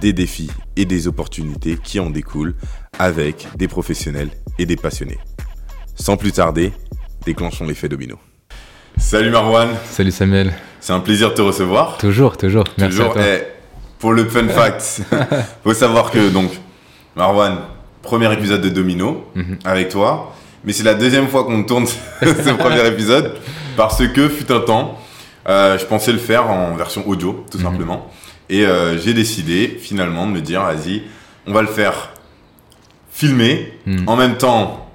des défis et des opportunités qui en découlent avec des professionnels et des passionnés. Sans plus tarder, déclenchons l'effet domino. Salut Marwan. Salut Samuel. C'est un plaisir de te recevoir. Toujours, toujours. Merci toujours. à toi. Eh, pour le fun fact, faut savoir que donc Marwan, premier épisode de Domino Mhm. avec toi, mais c'est la deuxième fois qu'on tourne ce premier épisode parce que fut un temps, euh, je pensais le faire en version audio tout Mhm. simplement, et euh, j'ai décidé finalement de me dire vas-y, on va le faire filmer Mhm. en même temps.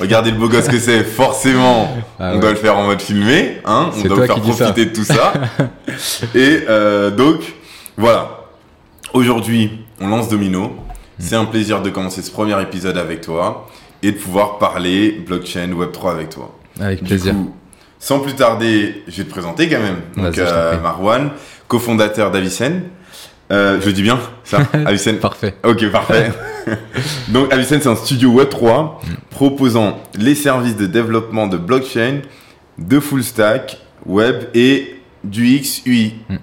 Regardez le beau gosse que c'est, forcément, Ah on ouais. doit le faire en mode filmé, hein, on doit toi faire profiter de tout ça. Et euh, donc, voilà. Aujourd'hui, on lance Domino. Mm. C'est un plaisir de commencer ce premier épisode avec toi et de pouvoir parler blockchain Web3 avec toi. Avec Du plaisir. coup, sans plus tarder, je vais te présenter quand même. Donc, euh. Marwan, cofondateur d'Avicen. Euh, je dis bien, ça Avicen Parfait. Ok, parfait. Donc, Avicen, c'est un studio Web3 proposant les services de développement de blockchain, de full stack, web et du X, UI. Mm.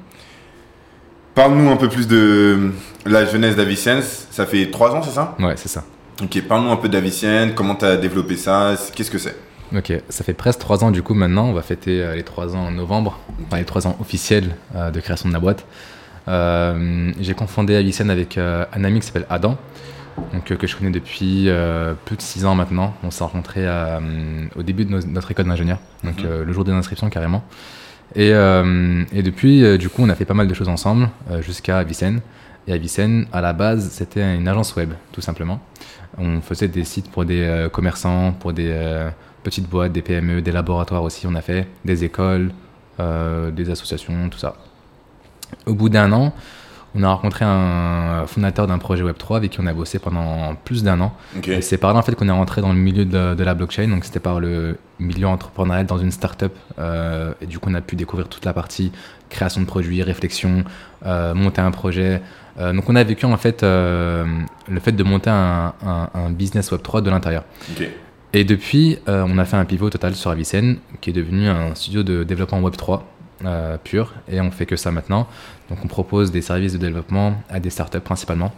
Parle-nous un peu plus de la jeunesse d'Avicens. Ça fait trois ans, c'est ça? Ouais, c'est ça. Ok, parle-nous un peu d'Avicen, comment tu as développé ça, qu'est-ce que c'est? Ok, ça fait presque trois ans du coup maintenant. On va fêter euh, les trois ans en novembre, enfin les trois ans officiels euh, de création de la boîte. Euh, J'ai confondé Avicen avec euh, un ami qui s'appelle Adam, donc, euh, que je connais depuis plus de six ans maintenant. On s'est rencontrés au début de nos- notre école d'ingénieur, donc Mhm. le jour des inscriptions carrément. Et, euh, et depuis, euh, du coup, on a fait pas mal de choses ensemble euh, jusqu'à Avicen. Et Avicen, à la base, c'était une agence web, tout simplement. On faisait des sites pour des commerçants, pour des petites boîtes, des PME, des laboratoires aussi, on a fait, des écoles, des associations, tout ça. Au bout d'un an, on a rencontré un fondateur d'un projet Web3 avec qui on a bossé pendant plus d'un an. Et c'est par là en fait qu'on est rentré dans le milieu de, de la blockchain, donc c'était par le milieu entrepreneurial dans une startup. Euh, et du coup, on a pu découvrir toute la partie création de produits, réflexion, euh, monter un projet. Euh, donc on a vécu en fait euh, le fait de monter un, un- un business Web3 de l'intérieur. Et depuis, on a fait un pivot total sur Avicen, qui est devenu un studio de développement Web3 euh, pur, et on fait que ça maintenant. Donc on propose des services de développement à des startups principalement.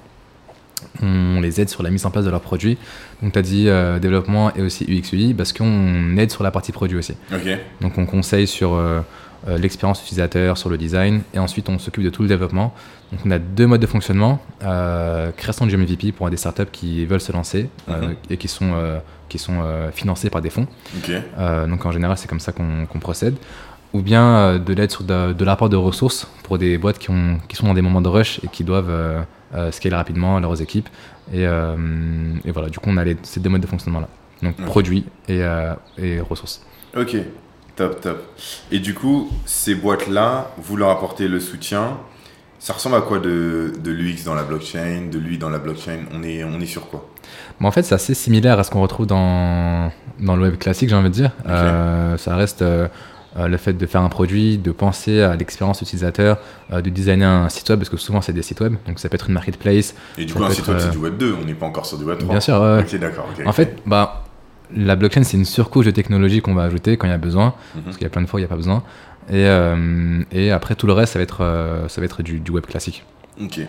On les aide sur la mise en place de leurs produits. Donc tu as dit euh, développement et aussi UX UI, parce qu'on aide sur la partie produit aussi. Donc on conseille sur euh, euh, l'expérience utilisateur, sur le design, et ensuite on s'occupe de tout le développement. Donc on a deux modes de fonctionnement création du MVP pour des startups qui veulent se lancer Mhm. et qui sont qui sont euh, financés par des fonds. Euh, donc en général c'est comme ça qu'on qu'on procède. Ou bien euh, de l'aide sur de, de l'apport de ressources pour des boîtes qui, ont, qui sont dans des moments de rush et qui doivent euh, euh, scaler rapidement leurs équipes. Et, et voilà, du coup on a les, ces deux modes de fonctionnement là. Donc Ok. produits et, et ressources. Ok, top, top. Et du coup, ces boîtes-là, vous leur apportez le soutien. Ça ressemble à quoi de, de l'UX dans la blockchain, de lui dans la blockchain? On est, on est sur quoi? En fait, c'est assez similaire à ce qu'on retrouve dans, dans le web classique, j'ai envie de dire. Euh, ça reste euh, euh, le fait de faire un produit, de penser à l'expérience utilisateur, euh, de designer un site web, parce que souvent c'est des sites web, donc ça peut être une marketplace. Et du coup, un site web, c'est euh, du web 2, on n'est pas encore sur du web 3. Bien sûr, ouais. Ok, d'accord. En fait, bah, la blockchain, c'est une surcouche de technologie qu'on va ajouter quand il y a besoin, Mhm. parce qu'il y a plein de fois où il n'y a pas besoin. Et, euh, et après, tout le reste, ça va être, ça va être du, du web classique. Ok.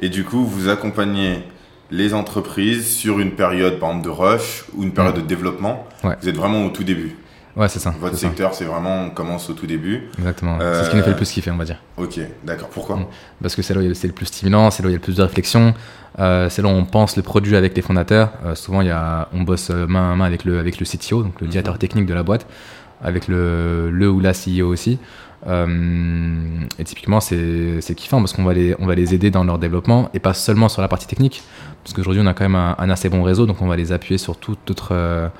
Et du coup, vous accompagnez les entreprises sur une période, par exemple, de rush ou une période de développement. Ouais. Vous êtes vraiment au tout début. Ouais, c'est ça. Votre secteur, c'est vraiment, on commence au tout début. Exactement. Euh, C'est ce qui nous fait le plus kiffer, on va dire. Ok, d'accord. Pourquoi? Mm. parce que c'est là où c'est le plus stimulant, c'est là où il y a le plus de réflexion, euh, c'est là où on pense le produit avec les fondateurs. Euh, souvent, il y a, on bosse main à main avec le, avec le CTO, donc le Mhm. directeur technique de la boîte, avec le, le ou la CEO aussi. Et typiquement, c'est kiffant parce qu'on va, les, on va les aider dans leur développement et pas seulement sur la partie technique. Parce qu'aujourd'hui, on a quand même un, un assez bon réseau, donc on va les appuyer sur toute autre,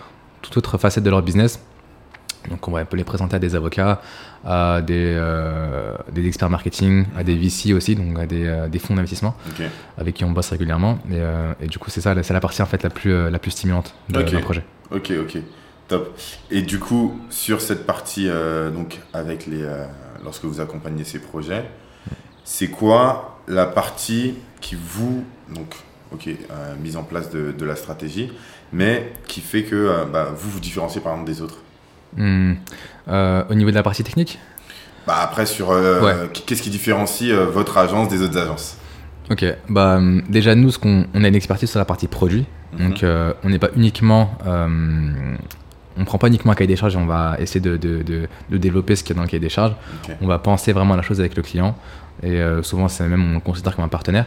toute autre facette de leur business. Donc on va un peu les présenter à des avocats, à des, euh, des experts marketing, à des VC aussi, donc à des, euh, des fonds d'investissement avec qui on bosse régulièrement. Et, euh, et du coup, c'est ça, c'est la partie en fait la plus, la plus stimulante de- Ok. d'un projet. Ok, ok, top. Et du coup, sur cette partie, donc avec les, lorsque vous accompagnez ces projets, c'est quoi la partie qui vous, donc, ok, mise en place de, de la stratégie, mais qui fait que bah, vous vous différenciez par exemple des autres? Hmm. Euh, au niveau de la partie technique bah, Après, sur euh, Ouais. qu'est-ce qui différencie euh, votre agence des autres agences? Ok, bah hum, déjà nous, ce qu'on, on a une expertise sur la partie produit, Mhm. donc on n'est pas uniquement, on prend pas uniquement un cahier des charges et on va essayer de, de, de- de développer ce qu'il y a dans le cahier des charges. On va penser vraiment à la chose avec le client et souvent c'est même on le considère comme un partenaire.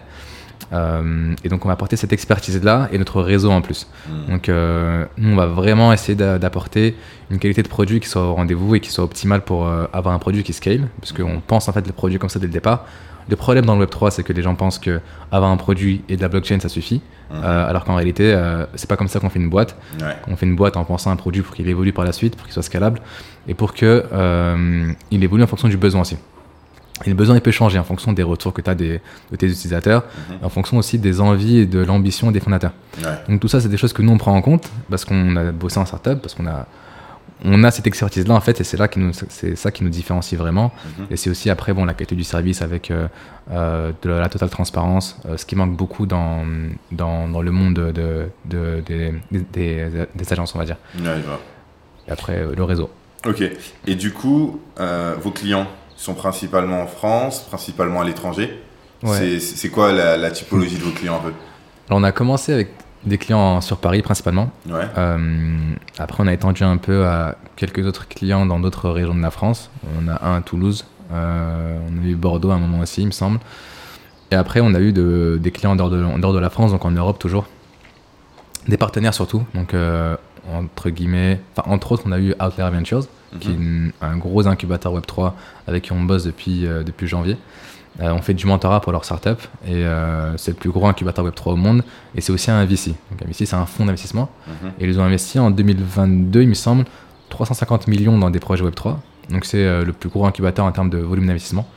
Euh, et donc on va apporter cette expertise là et notre réseau en plus. Hmm. Donc euh, nous on va vraiment essayer d'a- d'apporter une qualité de produit qui soit au rendez-vous et qui soit optimale pour euh, avoir un produit qui scale parce qu'on pense en fait le produit comme ça dès le départ. Le problème dans le Web 3 c'est que les gens pensent que avoir un produit et de la blockchain ça suffit. Euh, alors qu'en réalité c'est pas comme ça qu'on fait une boîte. Ouais. On fait une boîte en pensant à un produit pour qu'il évolue par la suite, pour qu'il soit scalable et pour que euh, il évolue en fonction du besoin aussi. Et le besoin il peut changer en fonction des retours que tu as des, de tes utilisateurs, Mhm. en fonction aussi des envies et de l'ambition des fondateurs. Ouais. Donc tout ça, c'est des choses que nous on prend en compte parce qu'on a bossé en startup, parce qu'on a on a cette expertise là en fait et c'est là qui nous c'est ça qui nous différencie vraiment Mhm. et c'est aussi après bon la qualité du service avec euh, euh, de la totale transparence euh, ce qui manque beaucoup dans dans, dans le monde de, de- de- des, des, des agences on va dire Ouais, et après le réseau Ok. Et du coup, vos clients sont principalement en France, principalement à l'étranger. Ouais. C'est- quoi la, la typologie de vos clients un peu? Alors on a commencé avec des clients sur Paris principalement Ouais. Euh, après, on a étendu un peu à quelques autres clients dans d'autres régions de la France. On a un à Toulouse, euh, on a eu Bordeaux à un moment aussi, il me semble. Et après, on a eu de- des clients en dehors, de, en dehors de la France, donc en Europe toujours. Des partenaires surtout, donc euh, entre guillemets, enfin entre autres, on a eu Outlier Ventures, qui est Mhm. une- un gros incubateur Web3 avec qui on bosse depuis, euh, depuis janvier. Euh, on fait du mentorat pour leur startup et euh, c'est le plus gros incubateur Web3 au monde et c'est aussi un VC. Donc un VC, c'est un fonds d'investissement Mhm. et ils ont investi en 2022, il me semble, 350 millions dans des projets Web3. Donc c'est euh, le plus gros incubateur en termes de volume d'investissement.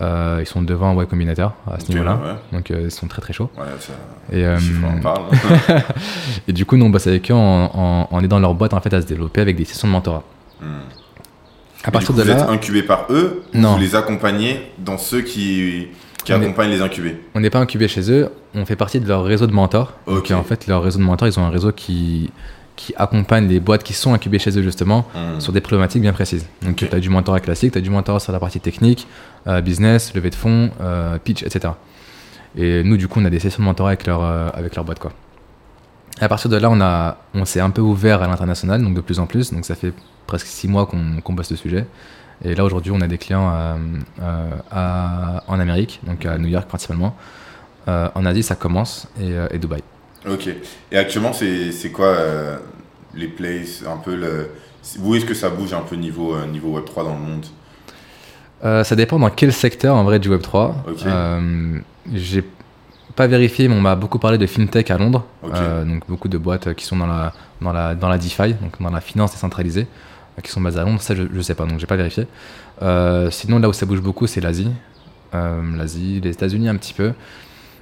Euh, ils sont devant Y Combinator à ce niveau-là. ouais. Donc euh, ils sont très très chauds. Ouais, ça, Et, euh, du coup, nous on bosse avec eux en, en- en aidant leur boîte en fait à se développer avec des sessions de mentorat. Hmm. À Et partir du coup, de vous là, êtes incubé par eux Non. vous les accompagnez dans ceux qui, qui On est- accompagnent les incubés? on n'est pas incubé chez eux, on fait partie de leur réseau de mentors. Ok. Donc en fait, leur réseau de mentors, ils ont un réseau qui, qui accompagne les boîtes qui sont incubées chez eux justement Hmm. sur des problématiques bien précises. Donc Ok. tu as du mentorat classique, tu as du mentorat sur la partie technique, euh, business, levée de fonds, euh, pitch, etc. Et nous, du coup, on a des sessions de mentorat avec leur, euh, avec leur boîte. Quoi. Et à partir de là, on, a, on s'est un peu ouvert à l'international, donc de plus en plus. Donc ça fait presque six mois qu'on qu'on bosse le sujet. Et là, aujourd'hui, on a des clients à- en Amérique, donc à New York principalement. En Asie, ça commence, et, et Dubaï. Ok. Et actuellement, c'est quoi euh, les plays un peu le... Où est-ce que ça bouge un peu niveau, euh, niveau Web3 dans le monde? Euh, ça dépend dans quel secteur en vrai du Web 3. Ok. Euh, j'ai pas vérifié, mais on m'a beaucoup parlé de fintech à Londres. Ok. Euh, donc beaucoup de boîtes qui sont dans la, dans la, dans la DeFi, donc dans la finance décentralisée, qui sont basées à Londres. Ça, je, je sais pas, donc j'ai pas vérifié. Sinon, là où ça bouge beaucoup, c'est l'Asie. L'Asie, les États-Unis un petit peu.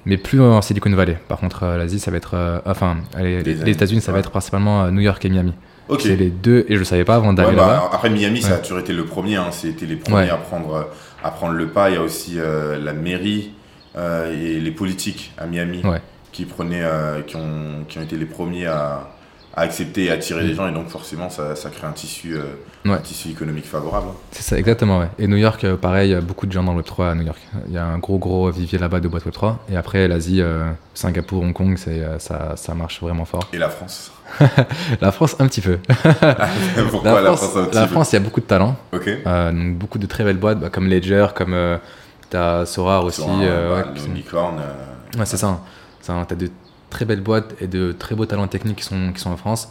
Mais plus en Silicon Valley. Par contre, euh, l'Asie, ça va être. euh, enfin, les, Les États-Unis, ça va ouais. être principalement euh, New York et Miami. Ok. C'est les deux, et je le savais pas avant Ouais, d'aller bah, là-bas. après Miami, ça a Ouais. toujours été le premier. Hein. C'était les premiers Ouais. à, prendre, à prendre le pas. Il y a aussi euh, la mairie euh, et les politiques à Miami Ouais. qui, prenaient, qui, ont, qui ont été les premiers à, à accepter et attirer les gens. Et donc, forcément, ça, ça crée un tissu, euh, Mm. Ouais. un tissu économique favorable. hein. C'est ça, exactement, ouais. Et New York, euh, pareil, beaucoup de gens dans le Web3 à New York. Il y a un gros, gros vivier là-bas de boîtes Web3. Et après, l'Asie, euh, Singapour, Hong Kong, c'est, ça, ça marche vraiment fort. Et la France La France, un petit peu. Pourquoi la, France, France, un petit la peu France, il y a beaucoup de talent. Euh, donc beaucoup de très belles boîtes, bah, comme Ledger, comme t'as Sora aussi. Euh, bah, ouais, le Ouais, c'est ça. Ça, T'as de très belles boîtes et de très beaux talents techniques qui sont, qui sont en France.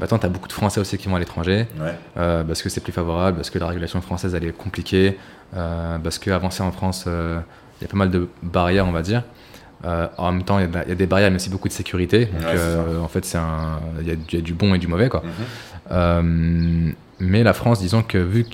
Maintenant, t'as beaucoup de Français aussi qui vont à l'étranger. ouais. Euh, parce que c'est plus favorable, parce que la régulation française elle est compliquée, euh, parce que avancer en France, euh, il y a pas mal de barrières, on va dire. Euh, en même temps, il y a y, des barrières, mais aussi beaucoup de sécurité. Donc, Ouais, euh, en fait, c'est un- il y, y a du bon et du mauvais, quoi. Mhm. Euh, mais la France, disons que vu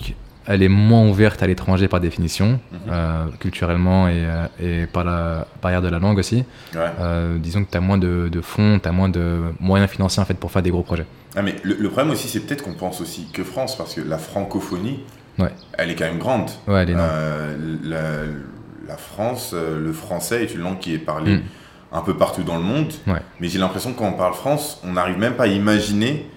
qu'elle est moins ouverte à l'étranger par définition, euh, culturellement et, euh, et par la barrière de la langue aussi, Ouais. euh, disons que tu as moins de, de fonds, tu as moins de moyens financiers en fait, pour faire des gros projets. Ah, mais le, le problème aussi, c'est peut-être qu'on pense aussi que France, parce que la francophonie, Ouais. elle est quand même grande. Ouais, elle est énorme. Euh, la, la France, le français est une langue qui est parlée Mm. un peu partout dans le monde. Mais j'ai l'impression que quand on parle France, on n'arrive même pas à imaginer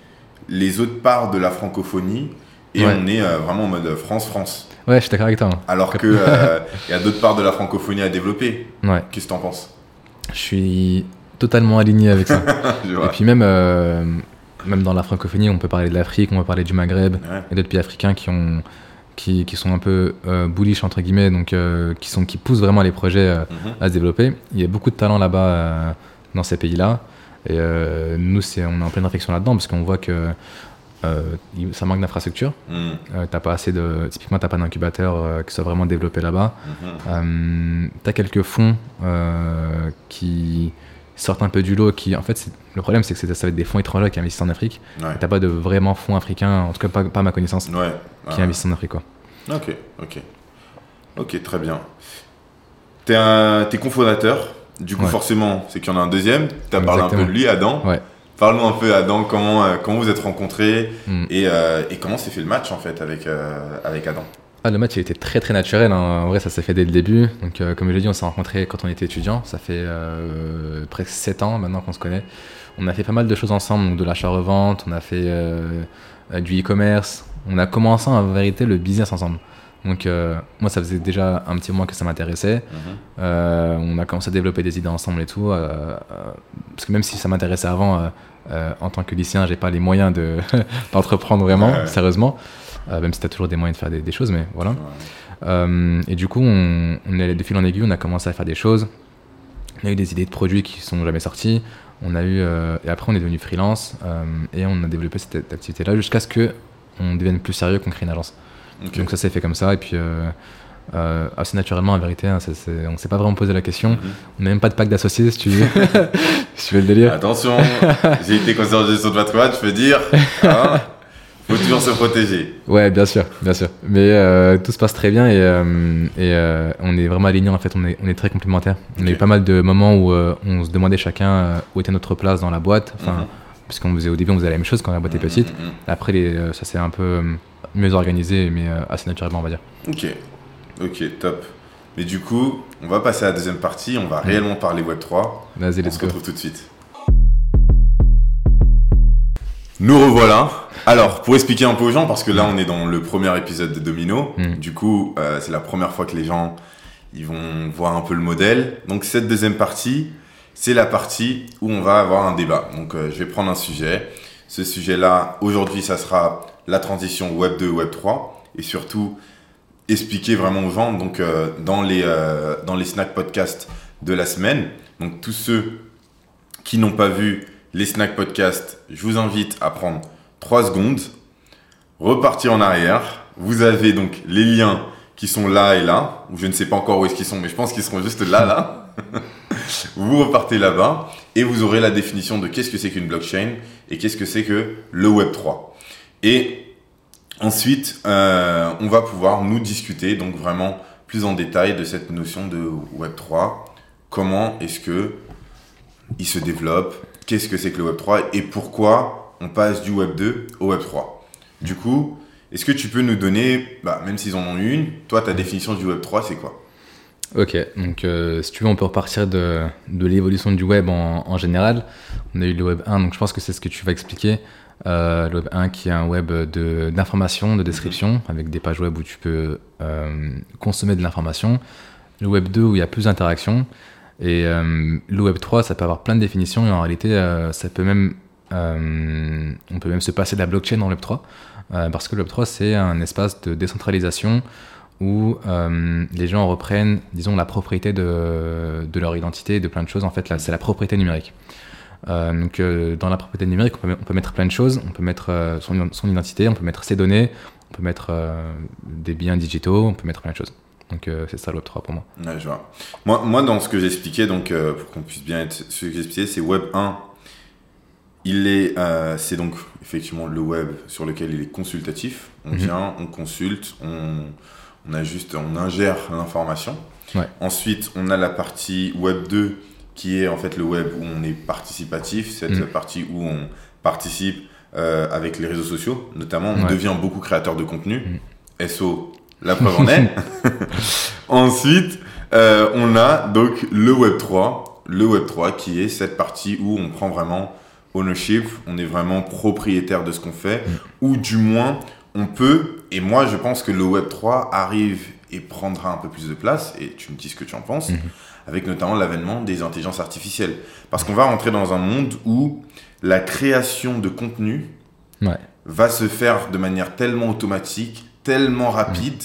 les autres parts de la francophonie. Et Ouais. on est euh, vraiment en mode France-France. Ouais, je suis d'accord avec toi. hein. Alors que euh, y a d'autres parts de la francophonie à développer. Ouais, Qu'est-ce que t'en penses? Je suis totalement aligné avec ça. Et puis même, euh, même dans la francophonie, on peut parler de l'Afrique, on peut parler du Maghreb, Ouais. et d'autres pays africains qui ont qui, qui sont un peu euh, bullish entre guillemets, donc euh, qui sont qui poussent vraiment les projets euh, Mhm. à se développer. Il y a beaucoup de talent là-bas euh, dans ces pays-là, et euh, nous c'est on est en pleine réflexion là-dedans parce qu'on voit que euh, ça manque d'infrastructure. Mhm. Euh, t'as pas assez de typiquement t'as pas d'incubateur euh, qui soit vraiment développé là-bas. Mhm. Euh, t'as quelques fonds qui sortent un peu du lot, qui en fait c'est- le problème c'est que c'est- ça va être des fonds étrangers qui investissent en Afrique. Ouais. T'as pas de vraiment fonds africains, en tout cas pas, pas à ma connaissance, Ouais. qui Ah. investissent en Afrique quoi. Ok, ok. Ok, très bien. T'es un... t'es cofondateur, du coup Ouais. forcément, c'est qu'il y en a un deuxième. T'as parlé un peu de lui, Adam. Ouais. Parle-nous un peu, Adam, comment, euh, comment vous êtes rencontrés Mm. et, euh, et comment s'est fait le match en fait avec, euh, avec Adam? Ah, le match il était très très naturel, hein. en vrai ça s'est fait dès le début. Donc euh, comme je l'ai dit, on s'est rencontrés quand on était étudiant, ça fait presque 7 ans maintenant qu'on se connaît. On a fait pas mal de choses ensemble, donc de l'achat-revente, on a fait du e-commerce, on a commencé en vérité le business ensemble. Donc euh, moi ça faisait déjà un petit moment que ça m'intéressait. Euh, on a commencé à développer des idées ensemble et tout. euh, parce que même si ça m'intéressait avant, euh, en tant que lycéen, j'ai pas les moyens de d'entreprendre vraiment, Ouais. sérieusement. Euh, même si tu as toujours des moyens de faire des, des choses, mais voilà. Ouais. Euh, et du coup, on, on est allé de fil en aiguille, on a commencé à faire des choses. On a eu des idées de produits qui sont jamais sortis. On a eu, et après, on est devenu freelance et on a développé cette activité-là jusqu'à ce que on devienne plus sérieux, qu'on crée une agence. Donc ça s'est fait comme ça, et puis euh, assez naturellement, en vérité, hein, on s'est pas vraiment posé la question. Mhm. On n'a même pas de pack d'associés, si tu veux. tu veux le délire. Attention, j'ai été conseiller de gestion de patrimoine, je peux dire. Hein faut toujours se protéger. Ouais, bien sûr, bien sûr. Mais euh, tout se passe très bien et, euh, et euh, on est vraiment alignés. En fait, on est, on est très complémentaires. On a eu pas mal de moments où on se demandait chacun où était notre place dans la boîte. Enfin, Mhm. parce qu'on faisait au début, on faisait la même chose quand la boîte est petite. Mhm, mhm. Après, les, ça s'est un peu mieux organisé, mais assez naturellement, on va dire. Ok, ok, top. Mais du coup, on va passer à la deuxième partie, on va réellement parler Web3. Vas-y, On se go. retrouve tout de suite. Nous revoilà. Alors, pour expliquer un peu aux gens, parce que là, on est dans le premier épisode de Domino. Mm. Du coup, euh, c'est la première fois que les gens ils vont voir un peu le modèle. Donc, cette deuxième partie, c'est la partie où on va avoir un débat. Donc, euh, je vais prendre un sujet. Ce sujet-là, aujourd'hui, ça sera la transition Web 2, Web 3. Et surtout, expliquer vraiment aux gens, donc, euh, dans, les, euh, dans les snack podcasts de la semaine. Donc, tous ceux qui n'ont pas vu les snack podcasts, je vous invite à prendre 3 secondes, repartir en arrière. Vous avez donc les liens qui sont là et là, ou je ne sais pas encore où est-ce qu'ils sont, mais je pense qu'ils seront juste là, là. vous repartez là-bas et vous aurez la définition de qu'est-ce que c'est qu'une blockchain et qu'est-ce que c'est que le Web 3. Et ensuite, euh, on va pouvoir nous discuter donc vraiment plus en détail de cette notion de Web 3. Comment est-ce que il se développe? Qu'est-ce que c'est que le Web 3 et pourquoi on passe du Web 2 au Web 3 Du coup, est-ce que tu peux nous donner, bah, même s'ils en ont une, toi ta définition du Web 3 c'est quoi? Ok, donc euh, si tu veux, on peut repartir de, l'évolution du web en général. On a eu le web 1, donc je pense que c'est ce que tu vas expliquer. Euh, le web 1 qui est un web d'information, de, description, avec des pages web où tu peux euh, consommer de l'information. Le web 2 où il y a plus d'interaction. Et euh, le web 3, ça peut avoir plein de définitions et en réalité, ça peut même, on peut même se passer de la blockchain dans le web 3. euh, parce que le web 3, c'est un espace de décentralisation où les gens reprennent, disons, la propriété de, de leur identité, de plein de choses. En fait, là, c'est la propriété numérique. Euh, donc, euh, dans la propriété numérique, on peut, on peut mettre plein de choses. On peut mettre euh, son, son identité, on peut mettre ses données, on peut mettre des biens digitaux, on peut mettre plein de choses. Donc, c'est ça le Web 3 pour moi. Ouais, je vois. Moi, moi, dans ce que j'expliquais, donc pour qu'on puisse bien être ce que j'expliquais, c'est Web 1. il est, c'est donc effectivement le web sur lequel il est consultatif. On Mhm. vient, on consulte, on, on a juste, on ingère l'information. Ouais. Ensuite, on a la partie web 2 qui est en fait le web où on est participatif, cette Mhm. partie où on participe euh, avec les réseaux sociaux, notamment, on Ouais. devient beaucoup créateur de contenu. SO, la preuve en est. Ensuite, euh, on a donc le Web 3, le Web 3 qui est cette partie où on prend vraiment ownership, on est vraiment propriétaire de ce qu'on fait, ou du moins on peut, et moi je pense que le Web 3 arrive et prendra un peu plus de place, et tu me dis ce que tu en penses, Mhm. Avec notamment l'avènement des intelligences artificielles. Parce qu'on va rentrer dans un monde où la création de contenu Ouais. va se faire de manière tellement automatique, tellement rapide,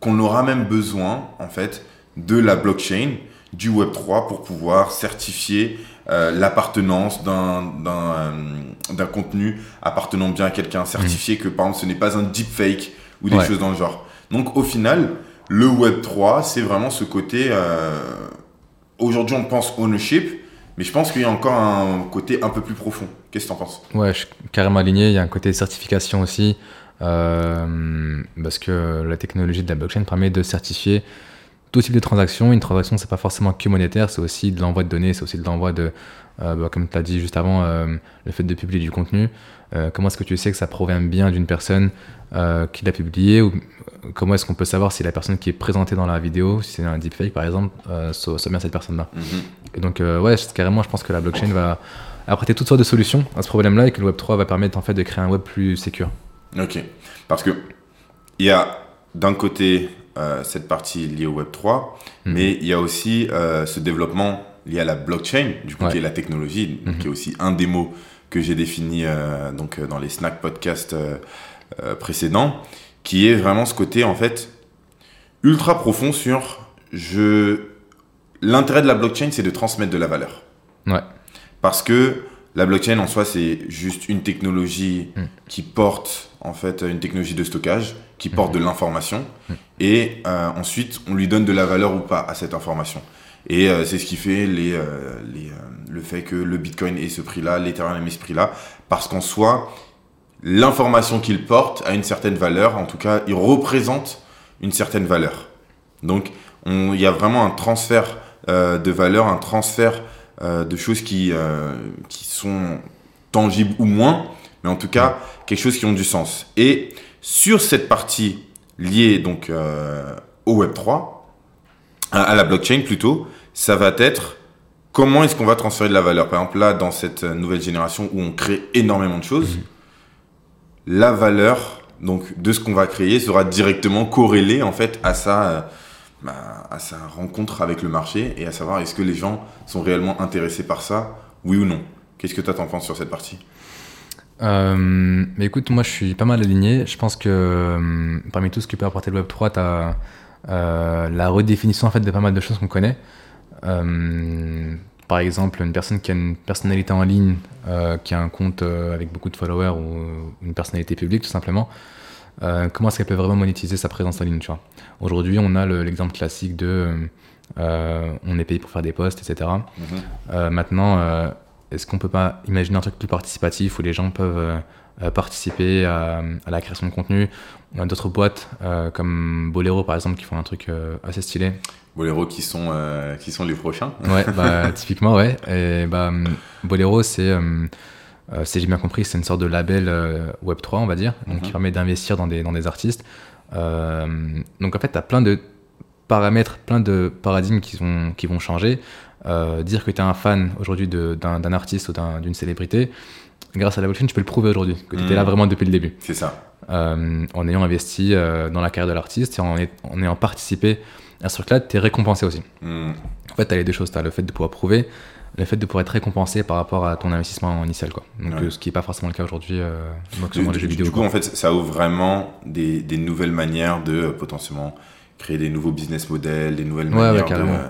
qu'on aura même besoin, en fait, de la blockchain, du Web3 pour pouvoir certifier euh, l'appartenance d'un euh, d'un contenu appartenant bien à quelqu'un, certifier que, par exemple, ce n'est pas un deepfake ou des Ouais. choses dans le genre. Donc, au final, le Web3, c'est vraiment ce côté... euh, Aujourd'hui, on pense ownership, mais je pense qu'il y a encore un côté un peu plus profond. Qu'est-ce que tu en penses? Ouais, je suis carrément aligné. Il y a un côté certification aussi. euh, parce que la technologie de la blockchain permet de certifier tout type de transaction. Une transaction, c'est pas forcément que monétaire, c'est aussi de l'envoi de données, c'est aussi de l'envoi de, euh, bah, comme tu as dit juste avant, euh, le fait de publier du contenu. Euh, comment est-ce que tu sais que ça provient bien d'une personne qui l'a publié ou comment est-ce qu'on peut savoir si la personne qui est présentée dans la vidéo, si c'est un deepfake par exemple, soit, soit bien cette personne-là Mhm. et donc, ouais, carrément, je pense que la blockchain va apporter toutes sortes de solutions à ce problème-là et que le Web3 va permettre en fait de créer un web plus sécur. Ok. Parce que il y a d'un côté cette partie liée au Web 3, Mhm. mais il y a aussi ce développement lié à la blockchain, du coup Ouais. qui est la technologie, Mhm. qui est aussi un des mots que j'ai défini euh, donc euh, dans les snack podcasts euh, précédents, qui est vraiment ce côté en fait ultra profond sur je l'intérêt de la blockchain c'est de transmettre de la valeur. Ouais. Parce que la blockchain en soi, c'est juste une technologie Mm. qui porte en fait une technologie de stockage, qui porte Mhm. de l'information, Mm. et euh, ensuite on lui donne de la valeur ou pas à cette information. Et euh, c'est ce qui fait euh, euh, le fait que le Bitcoin ait ce prix-là, l'Ethereum ait ce prix-là, parce qu'en soi, l'information qu'il porte a une certaine valeur, en tout cas, il représente une certaine valeur. Donc, on- il y a vraiment un transfert de valeur, un transfert de choses qui, sont tangibles ou moins, mais en tout cas, quelque chose qui ont du sens. Et sur cette partie liée donc au Web3, à, à la blockchain plutôt, ça va être comment est-ce qu'on va transférer de la valeur? Par exemple, là, dans cette euh, nouvelle génération où on crée énormément de choses, la valeur donc de ce qu'on va créer sera directement corrélée en fait à sa euh, bah, à sa rencontre avec le marché et à savoir est-ce que les gens sont réellement intéressés par ça, oui ou non? Qu'est-ce que toi t'en penses sur cette partie? Euh, mais écoute, moi je suis pas mal aligné. Je pense que euh, parmi tout ce que peut apporter le Web3, tu as la redéfinition en fait de pas mal de choses qu'on connaît. Euh, par exemple, une personne qui a une personnalité en ligne, euh, qui a un compte euh, avec beaucoup de followers ou une personnalité publique tout simplement, comment est-ce qu'elle peut vraiment monétiser sa présence en ligne tu vois? Aujourd'hui, on a le- l'exemple classique de euh, on est payé pour faire des posts, etc. Euh, maintenant, euh, est-ce qu'on peut pas imaginer un truc plus participatif où les gens peuvent participer à, à la création de contenu On a d'autres boîtes euh, comme Bolero par exemple qui font un truc euh, assez stylé. Bolero qui sont euh, qui sont les prochains. Ouais, bah, typiquement, ouais. Et bah, Bolero, c'est, euh, si j'ai bien compris, c'est une sorte de label euh, Web3, on va dire, donc Mhm. qui permet d'investir dans des, dans des artistes. Euh, donc en fait, tu as plein de paramètres, plein de paradigmes qui, sont, qui vont changer. Euh, dire que tu es un fan aujourd'hui d'un, artiste ou d'un- d'une célébrité, grâce à la blockchain, tu peux le prouver aujourd'hui, que tu étais là vraiment depuis le début C'est ça. euh, en ayant investi euh, dans la carrière de l'artiste et en, est- en ayant participé à ce truc-là, tu es récompensé aussi. Hmm. En fait, tu as les deux choses. Tu as le fait de pouvoir prouver, le fait de pouvoir être récompensé par rapport à ton investissement initial. Quoi. Donc, Ouais. euh, ce qui n'est pas forcément le cas aujourd'hui euh, Du, les jeux vidéo. du coup, quoi. en fait, ça ouvre vraiment des, des nouvelles manières de potentiellement créer des nouveaux business models, des nouvelles Ouais, manières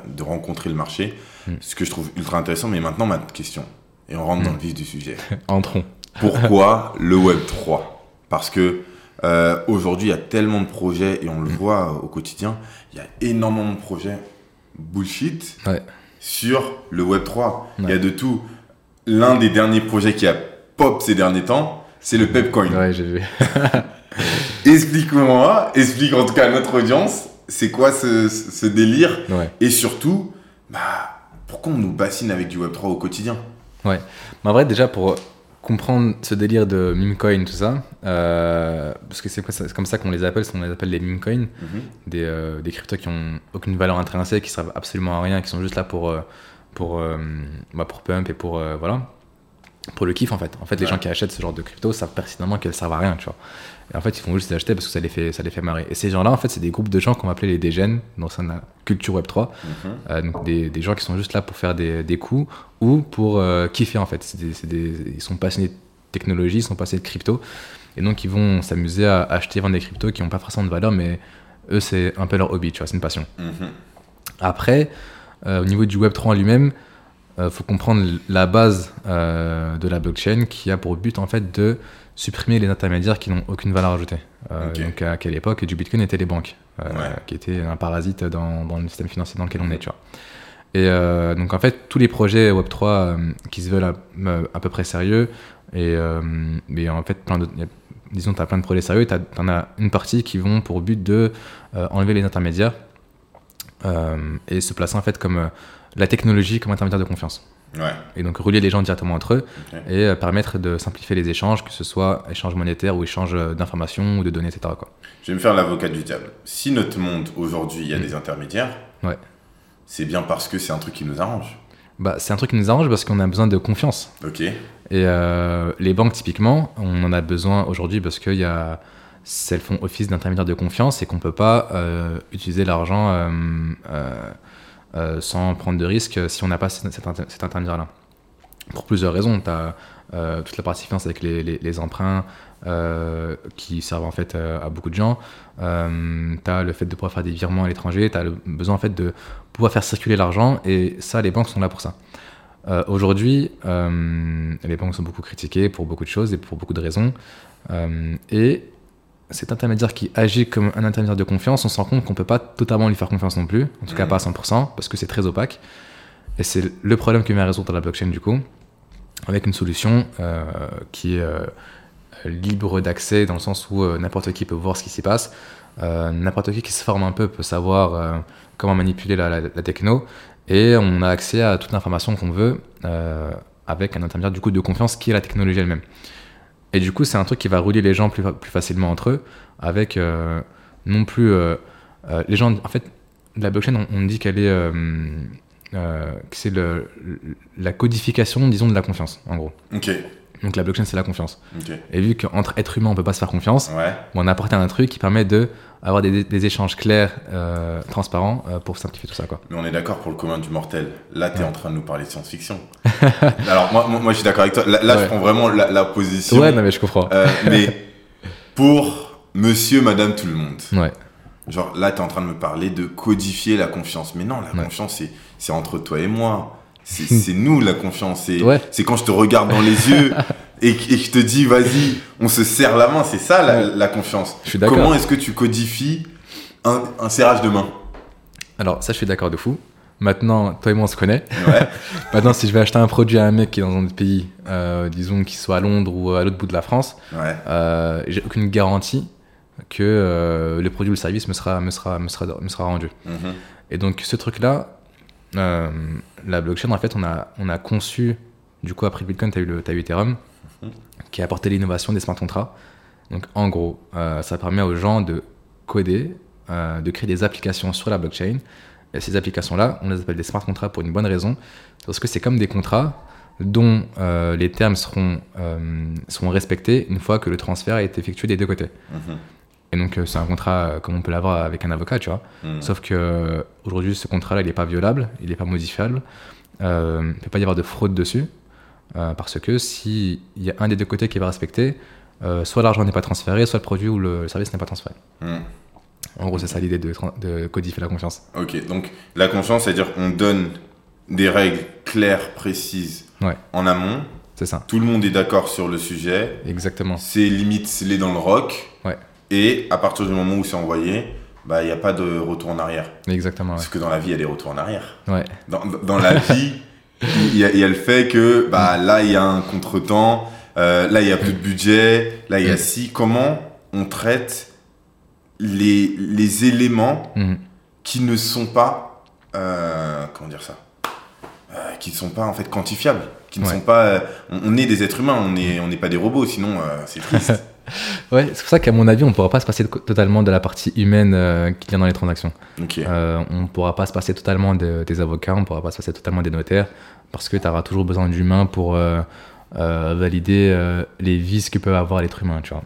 de, de rencontrer le marché. Mm. Ce que je trouve ultra intéressant. Mais maintenant, ma question, et on rentre dans le vif du sujet. Entrons. Pourquoi le Web 3 Parce que euh, aujourd'hui, il y a tellement de projets et on le Mm. voit euh, au quotidien. Il y a énormément de projets bullshit Ouais. sur le Web 3. Il y a de tout. L'un des derniers projets qui a pop ces derniers temps, c'est le Pepcoin. Ouais, j'ai vu. Explique-moi, explique en tout cas à notre audience, c'est quoi ce, ce délire? Ouais. Et surtout, bah, pourquoi on nous bassine avec du Web3 au quotidien? Mais en vrai, déjà, pour comprendre ce délire de meme coin, tout ça, euh, parce que c'est comme ça qu'on les appelle, c'est qu'on les appelle les meme coins, des, euh, des cryptos qui ont aucune valeur intrinsèque, qui servent absolument à rien, qui sont juste là pour, euh, pour, euh, bah, pour pump et pour, euh, voilà, pour le kiff en fait. En fait, les Ouais. gens qui achètent ce genre de crypto savent pertinemment qu'elles servent à rien, tu vois. Et en fait, ils vont juste les acheter parce que ça les fait, ça les fait marrer. Et ces gens-là, en fait, c'est des groupes de gens qu'on va appeler les dégènes, dans la culture Web3. Mhm. Euh, donc des, des gens qui sont juste là pour faire des, des coups ou pour euh, kiffer en fait. Des- ils sont passionnés de technologie, ils sont passionnés de crypto. Et donc ils vont s'amuser à acheter, vendre des cryptos qui n'ont pas forcément de valeur, mais eux c'est un peu leur hobby, tu vois, c'est une passion. Mhm. Après, euh, au niveau du Web3 en lui-même, il faut comprendre la base de la blockchain qui a pour but en fait de supprimer les intermédiaires qui n'ont aucune valeur ajoutée. Euh. Donc à quelle époque du Bitcoin étaient les banques, euh, Ouais. qui étaient un parasite dans, dans le système financier dans lequel on est, tu vois. Et euh, donc en fait, tous les projets Web3 euh, qui se veulent à, à peu près sérieux, et mais en fait, plein a- disons, tu as plein de projets sérieux, tu en as une partie qui vont pour but de enlever les intermédiaires et se placer en fait comme la technologie comme intermédiaire de confiance. Ouais. Et donc relier les gens directement entre eux et euh, permettre de simplifier les échanges, que ce soit échange monétaire ou échange euh, d'informations ou de données, etc. Quoi. Je vais me faire l'avocat du diable. Si notre monde aujourd'hui, il y a des intermédiaires, Mm. Ouais. c'est bien parce que c'est un truc qui nous arrange. Bah, c'est un truc qui nous arrange parce qu'on a besoin de confiance. Ok. Et euh, les banques, typiquement, on en a besoin aujourd'hui parce que y a, elles font office d'intermédiaire de confiance et qu'on ne peut pas euh, utiliser l'argent euh, euh, euh, sans prendre de risques si on n'a pas cet, cet inter- cet intermédiaire-là. Pour plusieurs raisons. Tu as toute la partie avec les, emprunts euh, qui servent en fait euh, à beaucoup de gens. tu as le fait de pouvoir faire des virements à l'étranger. Tu as le besoin en fait de pouvoir faire circuler l'argent et ça, les banques sont là pour ça. Euh, Aujourd'hui, euh, les banques sont beaucoup critiquées pour beaucoup de choses et pour beaucoup de raisons. Euh, et cet intermédiaire qui agit comme un intermédiaire de confiance, on se rend compte qu'on ne peut pas totalement lui faire confiance non plus, en tout cas Mhm. pas à 100%, parce que c'est très opaque. Et c'est le problème que vient résoudre la blockchain du coup, avec une solution euh, qui est euh, libre d'accès, dans le sens où euh, n'importe qui peut voir ce qui s'y passe, n'importe qui qui se forme un peu peut savoir comment manipuler la, la- la techno, et on a accès à toute l'information qu'on veut avec un intermédiaire du coup de confiance qui est la technologie elle-même. Et du coup, c'est un truc qui va relier les gens plus, plus facilement entre eux, avec euh, non plus euh, euh, les gens. En fait, la blockchain, on, on dit qu'elle est que c'est le, la codification, disons, de la confiance, en gros. Ok. Donc la blockchain, c'est la confiance. Ok. Et vu qu'entre êtres humains, on peut pas se faire confiance, Ouais. on a apporté un truc qui permet de avoir des, des échanges clairs, euh, transparents, euh, pour simplifier tout ça, quoi. Mais on est d'accord pour le commun du mortel. Là, tu es en train de nous parler de science-fiction. Alors, moi, moi, je suis d'accord avec toi. Là, là, je prends vraiment la, la position. Ouais, non mais je comprends. Euh, mais pour monsieur, madame, tout le monde. Ouais, Genre, là, tu es en train de me parler de codifier la confiance. Mais non, la Ouais. confiance, c'est, entre toi et moi. C'est, nous, la confiance. C'est, Ouais. quand je te regarde dans les yeux et, et je te dis, vas-y, on se serre la main. C'est ça, la, confiance. je suis d'accord. Comment est-ce que tu codifies un, un serrage de main? Alors ça, je suis d'accord de fou. Maintenant, toi et moi, on se connaît. Ouais. Maintenant, si je vais acheter un produit à un mec qui est dans un autre pays, euh, disons qu'il soit à Londres ou à l'autre bout de la France, Ouais. euh, j'ai aucune garantie que euh, le produit ou le service me sera, me sera, me sera, me sera rendu. Mhm. Et donc ce truc-là, la blockchain, en fait, on a, on a conçu, du coup, après le Bitcoin, tu as eu, le- t'as eu Ethereum, Mhm. qui a apporté l'innovation des smart contracts. Donc en gros, ça permet aux gens de coder, de créer des applications sur la blockchain. Et ces applications-là, on les appelle des smart contracts pour une bonne raison, parce que c'est comme des contrats dont euh, les termes seront, euh, seront respectés une fois que le transfert a été effectué des deux côtés. Mhm. Et donc euh, c'est un contrat comme on peut l'avoir avec un avocat, tu vois. Mhm. Sauf que aujourd'hui, ce contrat-là, il n'est pas violable, il n'est pas modifiable. Euh, il ne peut pas y avoir de fraude dessus. euh, parce que s'il y a un des deux côtés qui est pas respecté, euh, soit l'argent n'est pas transféré, soit le produit ou le service n'est pas transféré. Mhm. En gros, c'est ça l'idée de, codifier la confiance. Ok, donc la confiance, c'est-à-dire on donne des règles claires, précises Ouais. en amont. C'est ça, Tout le monde est d'accord sur le sujet. exactement. C'est limite scellé dans le rock. Ouais. Et à partir du moment où c'est envoyé, bah il n'y a pas de retour en arrière. Exactement, ouais. Parce que dans la vie, il y a des retours en arrière. Ouais, Dans, dans la vie, il y, a, il y a le fait que bah là, il y a un contretemps. euh, là il y a plus de budget, là il y a si. Comment on traite les, les éléments Mhm. qui ne sont pas, euh, comment dire ça, Euh, qui ne sont pas en fait quantifiables, qui ne Ouais. sont pas, euh, on, on est des êtres humains, on n'est on n'est pas des robots, sinon c'est triste. Ouais, c'est pour ça qu'à mon avis, on ne pourra pas se passer totalement de la partie humaine euh, qui vient dans les transactions. Euh, on ne pourra pas se passer totalement de- des avocats, on ne pourra pas se passer totalement des notaires, parce que tu auras toujours besoin d'humains pour euh, valider les vices que peut avoir l'être humain, tu vois.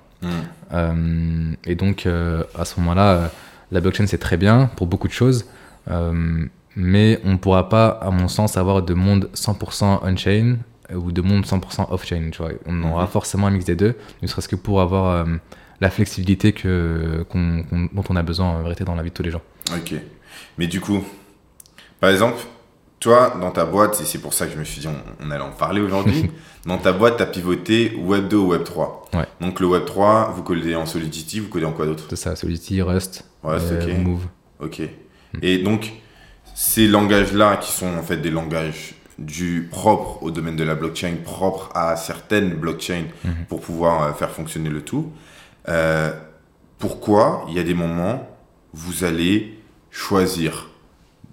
Euh, et donc, euh, à ce moment-là, euh, la blockchain, c'est très bien pour beaucoup de choses, mais on ne pourra pas, à mon sens, avoir de monde 100% on-chain ou de monde 100% off-chain. Tu vois. On aura Mhm. forcément un mix des deux, ne serait-ce que pour avoir la flexibilité que, dont on a besoin en vérité dans la vie de tous les jours. Ok. Mais du coup, par exemple, toi, dans ta boîte, et c'est pour ça que je me suis dit on, on allait en parler aujourd'hui, dans ta boîte, tu as pivoté Web 2 ou Web 3. Ouais. Donc le Web 3, vous codez en Solidity, vous codez en quoi d'autre? C'est ça, Solidity, Rust, c'est euh, ok. Move. Ok. Et donc, ces langages-là, qui sont en fait des langages du propre au domaine de la blockchain, propres à certaines blockchains Mhm. pour pouvoir euh, faire fonctionner le tout, euh, pourquoi il y a des moments vous allez choisir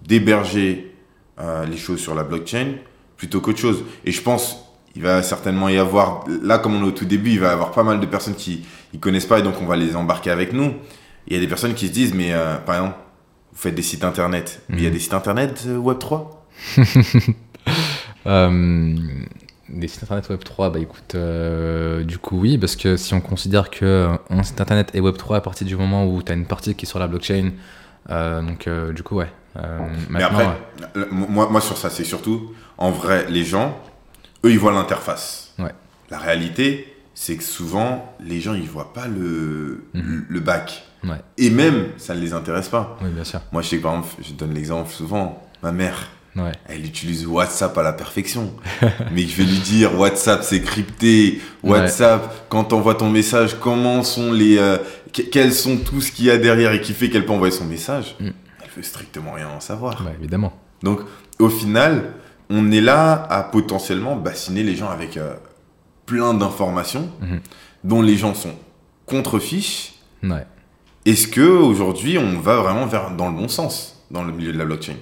d'héberger euh, les choses sur la blockchain plutôt qu'autre chose Et je pense il va certainement y avoir, là comme on est au tout début, il va y avoir pas mal de personnes qui ne connaissent pas et donc on va les embarquer avec nous. Il y a des personnes qui se disent, mais euh, par exemple, vous faites des sites internet, mais il y a Mhm. des sites internet euh, Web3 Euh, des sites internet Web3, bah écoute, euh, du coup oui, parce que si on considère que un site internet est Web3 à partir du moment où tu as une partie qui est sur la blockchain, euh, donc euh, du coup ouais. Euh, Mais après, ouais. moi, moi sur ça, c'est surtout, en vrai, les gens, eux, ils voient l'interface. Ouais. La réalité, c'est que souvent, les gens, ils voient pas le, Mhm. le bac. Ouais. Et même, ça ne les intéresse pas. oui bien sûr, Moi, je sais que, par exemple, je donne l'exemple souvent, ma mère, ouais. elle utilise WhatsApp à la perfection. Mais je vais lui dire, WhatsApp, c'est crypté. WhatsApp, quand t'envoies ton message, comment sont les... euh, que- quels sont tout ce qu'il y a derrière et qui fait qu'elle peut envoyer son message Mm. Veut strictement rien en savoir. Bah, évidemment. Donc, au final, on est là à potentiellement bassiner les gens avec euh, plein d'informations Mhm. dont les gens sont contre-fiches. Ouais. Est-ce que aujourd'hui, on va vraiment vers dans le bon sens dans le milieu de la blockchain?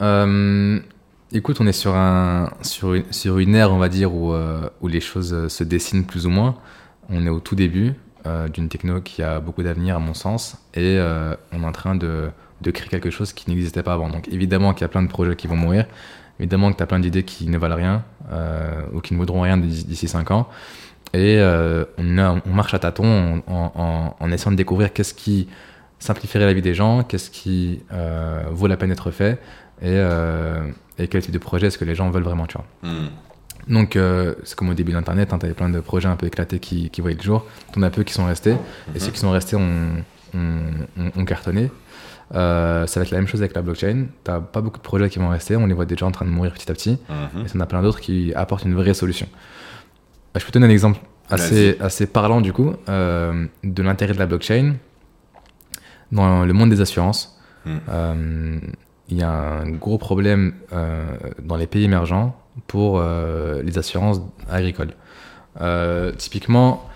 Euh, écoute, on est sur, un, sur, une, sur une ère, on va dire, où, euh, où les choses se dessinent plus ou moins. On est au tout début d'une techno qui a beaucoup d'avenir, à mon sens, et on est en train de, de créer quelque chose qui n'existait pas avant. Donc évidemment qu'il y a plein de projets qui vont mourir, évidemment que tu as plein d'idées qui ne valent rien, euh, ou qui ne vaudront rien d'ici d'ici 5 ans. Et euh, on, a- on marche à tâtons en, en- en- en essayant de découvrir qu'est-ce qui simplifierait la vie des gens, qu'est-ce qui euh, vaut la peine d'être fait, et, et quel type de projet est-ce que les gens veulent vraiment, tu vois. Hmm. Donc, euh, c'est comme au début d'Internet, hein, tu avais plein de projets un peu éclatés qui, qui voyaient le jour. T'en as peu qui sont restés, et ceux qui sont restés ont cartonné. Euh, ça va être la même chose avec la blockchain. T'as pas beaucoup de projets qui vont rester, on les voit déjà en train de mourir petit à petit, Mhm. et t'en as plein d'autres qui apportent une vraie solution. Euh, Je peux te donner un exemple assez, assez parlant du coup euh, de l'intérêt de la blockchain dans le monde des assurances. Mm. Euh, il y a un gros problème dans les pays émergents pour les assurances agricoles. Typiquement,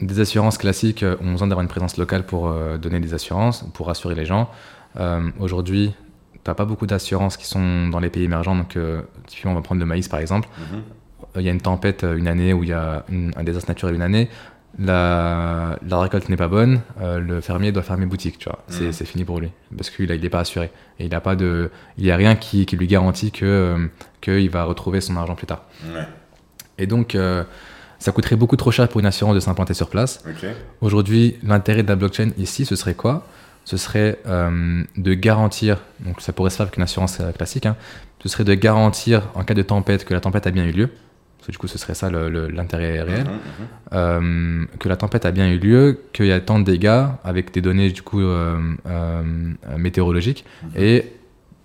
des assurances classiques euh, ont besoin d'avoir une présence locale pour euh, donner des assurances, pour rassurer les gens. Euh, Aujourd'hui, tu n'as pas beaucoup d'assurances qui sont dans les pays émergents. Donc, typiquement, on va prendre le maïs par exemple. Mhm. Il y a une tempête une année ou il y a une- un désastre naturel une année. La, la récolte n'est pas bonne, euh, le fermier doit fermer boutique, tu vois. C'est Mhm. c'est fini pour lui parce qu'il n'est pas assuré et il a pas de, il y a rien qui, qui lui garantit que qu'il va retrouver son argent plus tard. Et donc euh, ça coûterait beaucoup trop cher pour une assurance de s'implanter sur place. Aujourd'hui, l'intérêt de la blockchain ici, ce serait quoi? Ce serait euh, de garantir, donc ça pourrait se faire avec une assurance euh, classique, hein, ce serait de garantir en cas de tempête que la tempête a bien eu lieu. Parce que du coup, ce serait ça l'intérêt réel. Mhm, mhm. Euh, que la tempête a bien eu lieu, qu'il y a tant de dégâts avec des données du coup euh, météorologiques Mhm. et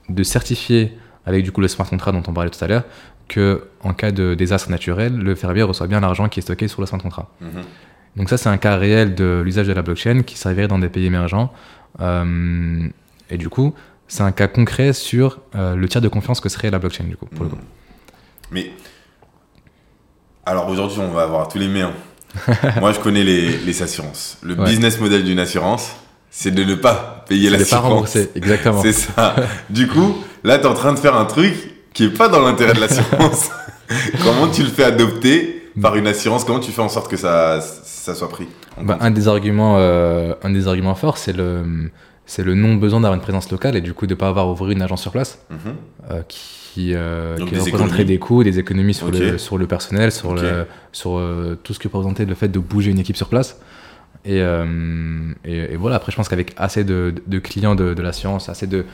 de certifier avec du coup le smart contract dont on parlait tout à l'heure que en cas de désastre naturel, le fermier reçoit bien l'argent qui est stocké sur le smart contract. Mhm. Donc ça, c'est un cas réel de l'usage de la blockchain qui servirait dans des pays émergents. Euh, et du coup, c'est un cas concret sur euh, le tiers de confiance que serait la blockchain, du coup, pour le coup. Mais Alors aujourd'hui, on va avoir tous les méens. Moi, je connais les, les assurances. Le Ouais. business model d'une assurance, c'est de ne pas payer C'est de pas l'assurance. rembourser, exactement. C'est ça. Du coup, là, tu es en train de faire un truc qui est pas dans l'intérêt de l'assurance. Comment tu le fais adopter par une assurance? Comment tu fais en sorte que ça, ça soit pris Bah, un des arguments, euh, un des arguments forts, c'est le, c'est le non besoin d'avoir une présence locale et du coup de pas avoir ouvert une agence sur place Mhm. euh, qui, euh, qui des représenterait économies. des coûts, des économies sur le sur le personnel, sur le sur tout ce que représentait le fait de bouger une équipe sur place. Et, et, et voilà. Après, je pense qu'avec assez de, de clients de, de l'assurance, assez de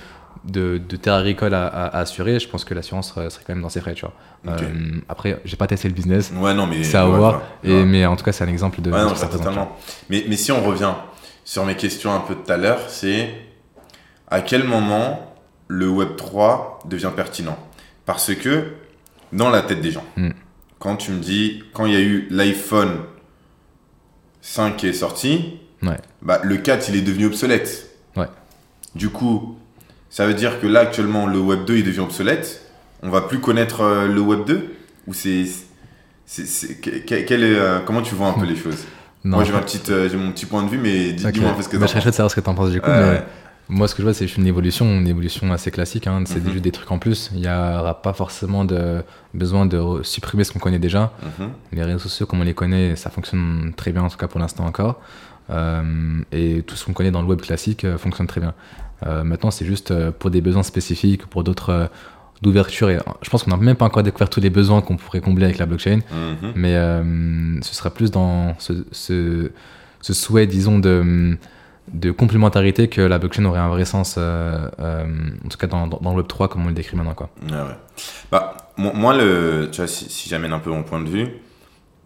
de, de terres agricoles à, à- à assurer, je pense que l'assurance serait, serait quand même dans ses frais, tu vois. Ok. Euh, après, j'ai pas testé le business, Ouais, non, mais. c'est à ouais, voir. voilà. Et, Ouais. mais en tout cas, c'est un exemple de. Ouais, non, ça, ça totalement. Mais, mais si on revient sur mes questions un peu de tout à l'heure, c'est à quel moment le Web3 devient pertinent? Parce que dans la tête des gens, Mm. quand tu me dis, quand il y a eu l'iPhone 5 qui est sorti, Ouais. bah, le 4 il est devenu obsolète. Ouais. Du coup, ça veut dire que là actuellement le Web 2 il devient obsolète. On va plus connaître euh, le Web 2 Ou c'est. euh, comment tu vois un peu les choses? Non, moi, j'ai, ma petite, euh, j'ai mon petit point de vue, mais dis-moi un peu ce que Bah, t'en je serais curieux de savoir ce que tu en penses du coup. Mais. Moi, ce que je vois, c'est juste une évolution, une évolution assez classique. hein. C'est Mhm. juste des trucs en plus. Il n'y aura pas forcément de besoin de supprimer ce qu'on connaît déjà. Mhm. Les réseaux sociaux, comme on les connaît, ça fonctionne très bien, en tout cas pour l'instant encore. Euh, et tout ce qu'on connaît dans le web classique euh, fonctionne très bien. Euh, maintenant, c'est juste pour des besoins spécifiques, pour d'autres d'ouverture. Et je pense qu'on n'a même pas encore découvert tous les besoins qu'on pourrait combler avec la blockchain. Mhm. Mais euh, ce sera plus dans ce, ce, ce souhait, disons, de, de complémentarité que la blockchain aurait un vrai sens, euh, euh, en tout cas dans, dans, dans le Web3 comme on le décrit maintenant. Quoi. Ouais. Bah, mo- moi, le, tu vois, si, si j'amène un peu mon point de vue,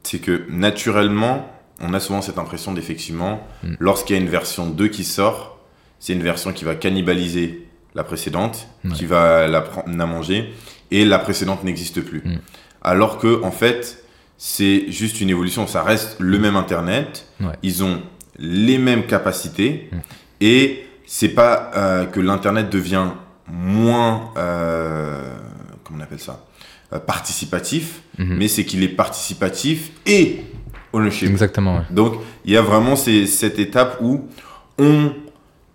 c'est que naturellement, on a souvent cette impression d'effectivement, Mm. lorsqu'il y a une version 2 qui sort, c'est une version qui va cannibaliser la précédente, Ouais. qui va la prendre à manger, et la précédente n'existe plus. Mm. Alors que, en fait, c'est juste une évolution, ça reste le même Internet, Ouais. ils ont les mêmes capacités, Mm. et c'est pas euh, que l'Internet devient moins, euh, comment on appelle ça, euh, participatif, Mhm. mais c'est qu'il est participatif et ownership. Exactement, ouais. Donc, il y a vraiment ces- cette étape où on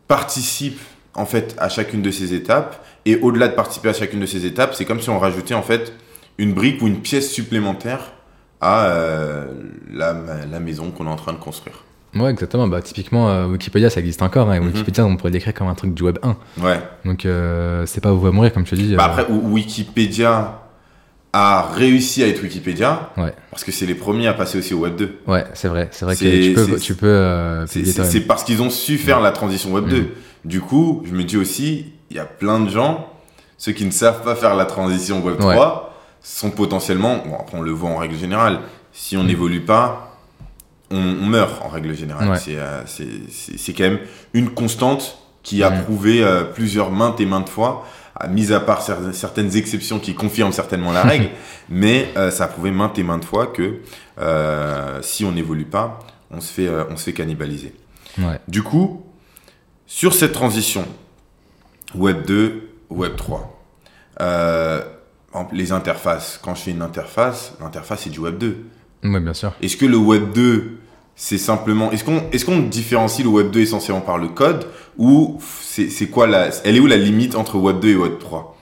participe en fait à chacune de ces étapes. Et au-delà de participer à chacune de ces étapes, c'est comme si on rajoutait en fait une brique ou une pièce supplémentaire à euh, la, la maison qu'on est en train de construire. Ouais, exactement. Bah, typiquement, euh, Wikipédia, ça existe encore. hein. Mhm. Wikipédia, on pourrait le décrire comme un truc du Web 1. Ouais. Donc, euh, c'est pas vous à mourir, comme tu dis. Bah après, Wi- Wikipédia a réussi à être Wikipédia Ouais. parce que c'est les premiers à passer aussi au Web 2. Ouais, c'est vrai. C'est vrai que tu peux, c'est- tu peux euh, C'est- parce qu'ils ont su faire la transition Web 2. Mhm. Du coup, je me dis aussi, il y a plein de gens, ceux qui ne savent pas faire la transition Web 3, Ouais. sont potentiellement, bon après on le voit en règle générale, si on Mhm. n'évolue pas, on, on meurt en règle générale. C'est, euh, quand même une constante qui a Mhm. prouvé euh, plusieurs maintes et maintes fois, mis à part cer- certaines exceptions qui confirment certainement la règle, mais euh, ça a prouvé maintes et maintes fois que euh, si on n'évolue pas, on se fait, euh, on se fait cannibaliser. Ouais. Du coup, sur cette transition Web 2, Web 3, euh, par exemple, les interfaces, quand je fais une interface, l'interface c'est du Web 2. Ouais, bien sûr. Est-ce que le Web 2, c'est simplement. Est-ce qu'on est qu'on différencie le Web 2 essentiellement par le code ou c'est c'est quoi la. Elle est où la limite entre Web 2 et Web 3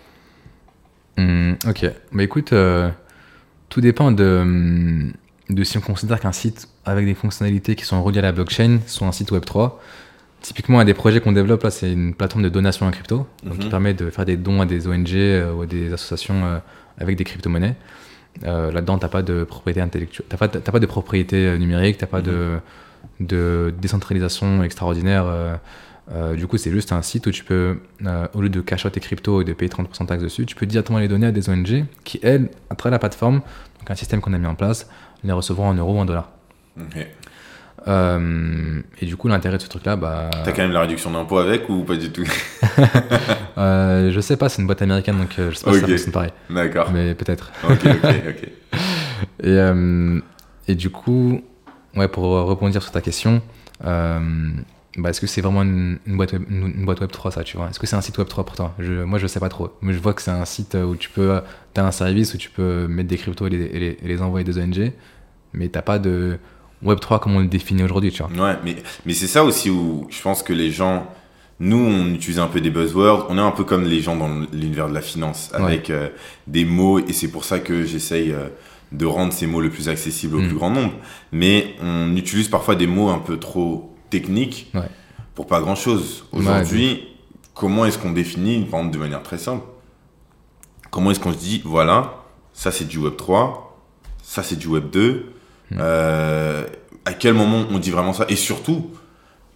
Hum, ok. Bah écoute, euh, tout dépend de, de si on considère qu'un site avec des fonctionnalités qui sont reliées à la blockchain sont un site Web3. Typiquement, un des projets qu'on développe là, c'est une plateforme de donation en crypto, donc qui Mhm. permet de faire des dons à des ONG euh, ou à des associations euh, avec des crypto-monnaies. Euh, Là-dedans, t'as pas de propriété intellectuelle, t'as pas, pas de propriété euh, numérique, t'as pas de, de décentralisation extraordinaire. euh, euh, du coup, c'est juste un site où tu peux, euh, au lieu de cacher tes cryptos et de payer 30% de taxes dessus, tu peux directement les donner à des ONG qui, elles, à travers la plateforme, donc un système qu'on a mis en place, les recevront en euros ou en dollars. Ok. Euh, et du coup, l'intérêt de ce truc-là, bah, T'as quand même la réduction d'impôt avec ou pas du tout euh, je sais pas, c'est une boîte américaine, donc euh, je sais pas si ça fonctionne pareil, D'accord. mais peut-être. Ok, ok, ok. Et, euh, et du coup, ouais, pour rebondir sur ta question, bah, est-ce que c'est vraiment une, une boîte web, une, une boîte web 3 ça, tu vois? Est-ce que c'est un site web 3 pour toi? Je, Moi, je sais pas trop. Mais je vois que c'est un site où tu peux tu as un service où tu peux mettre des cryptos et les, et les- et les envoyer des ONG, mais t'as pas de Web3 comme on le définit aujourd'hui, tu vois. Ouais, mais, mais c'est ça aussi où je pense que les gens, nous, on utilise un peu des buzzwords. On est un peu comme les gens dans l'univers de la finance, avec euh, des mots, et c'est pour ça que j'essaye euh, de rendre ces mots le plus accessible au Mm. plus grand nombre. Mais on utilise parfois des mots un peu trop techniques Ouais. pour pas grand chose. Ouais, Aujourd'hui, comment est-ce qu'on définit, par exemple, de manière très simple? Comment est-ce qu'on se dit, voilà, ça c'est du Web 3, ça c'est du Web 2 Mm. euh, À quel moment on dit vraiment ça? Et surtout,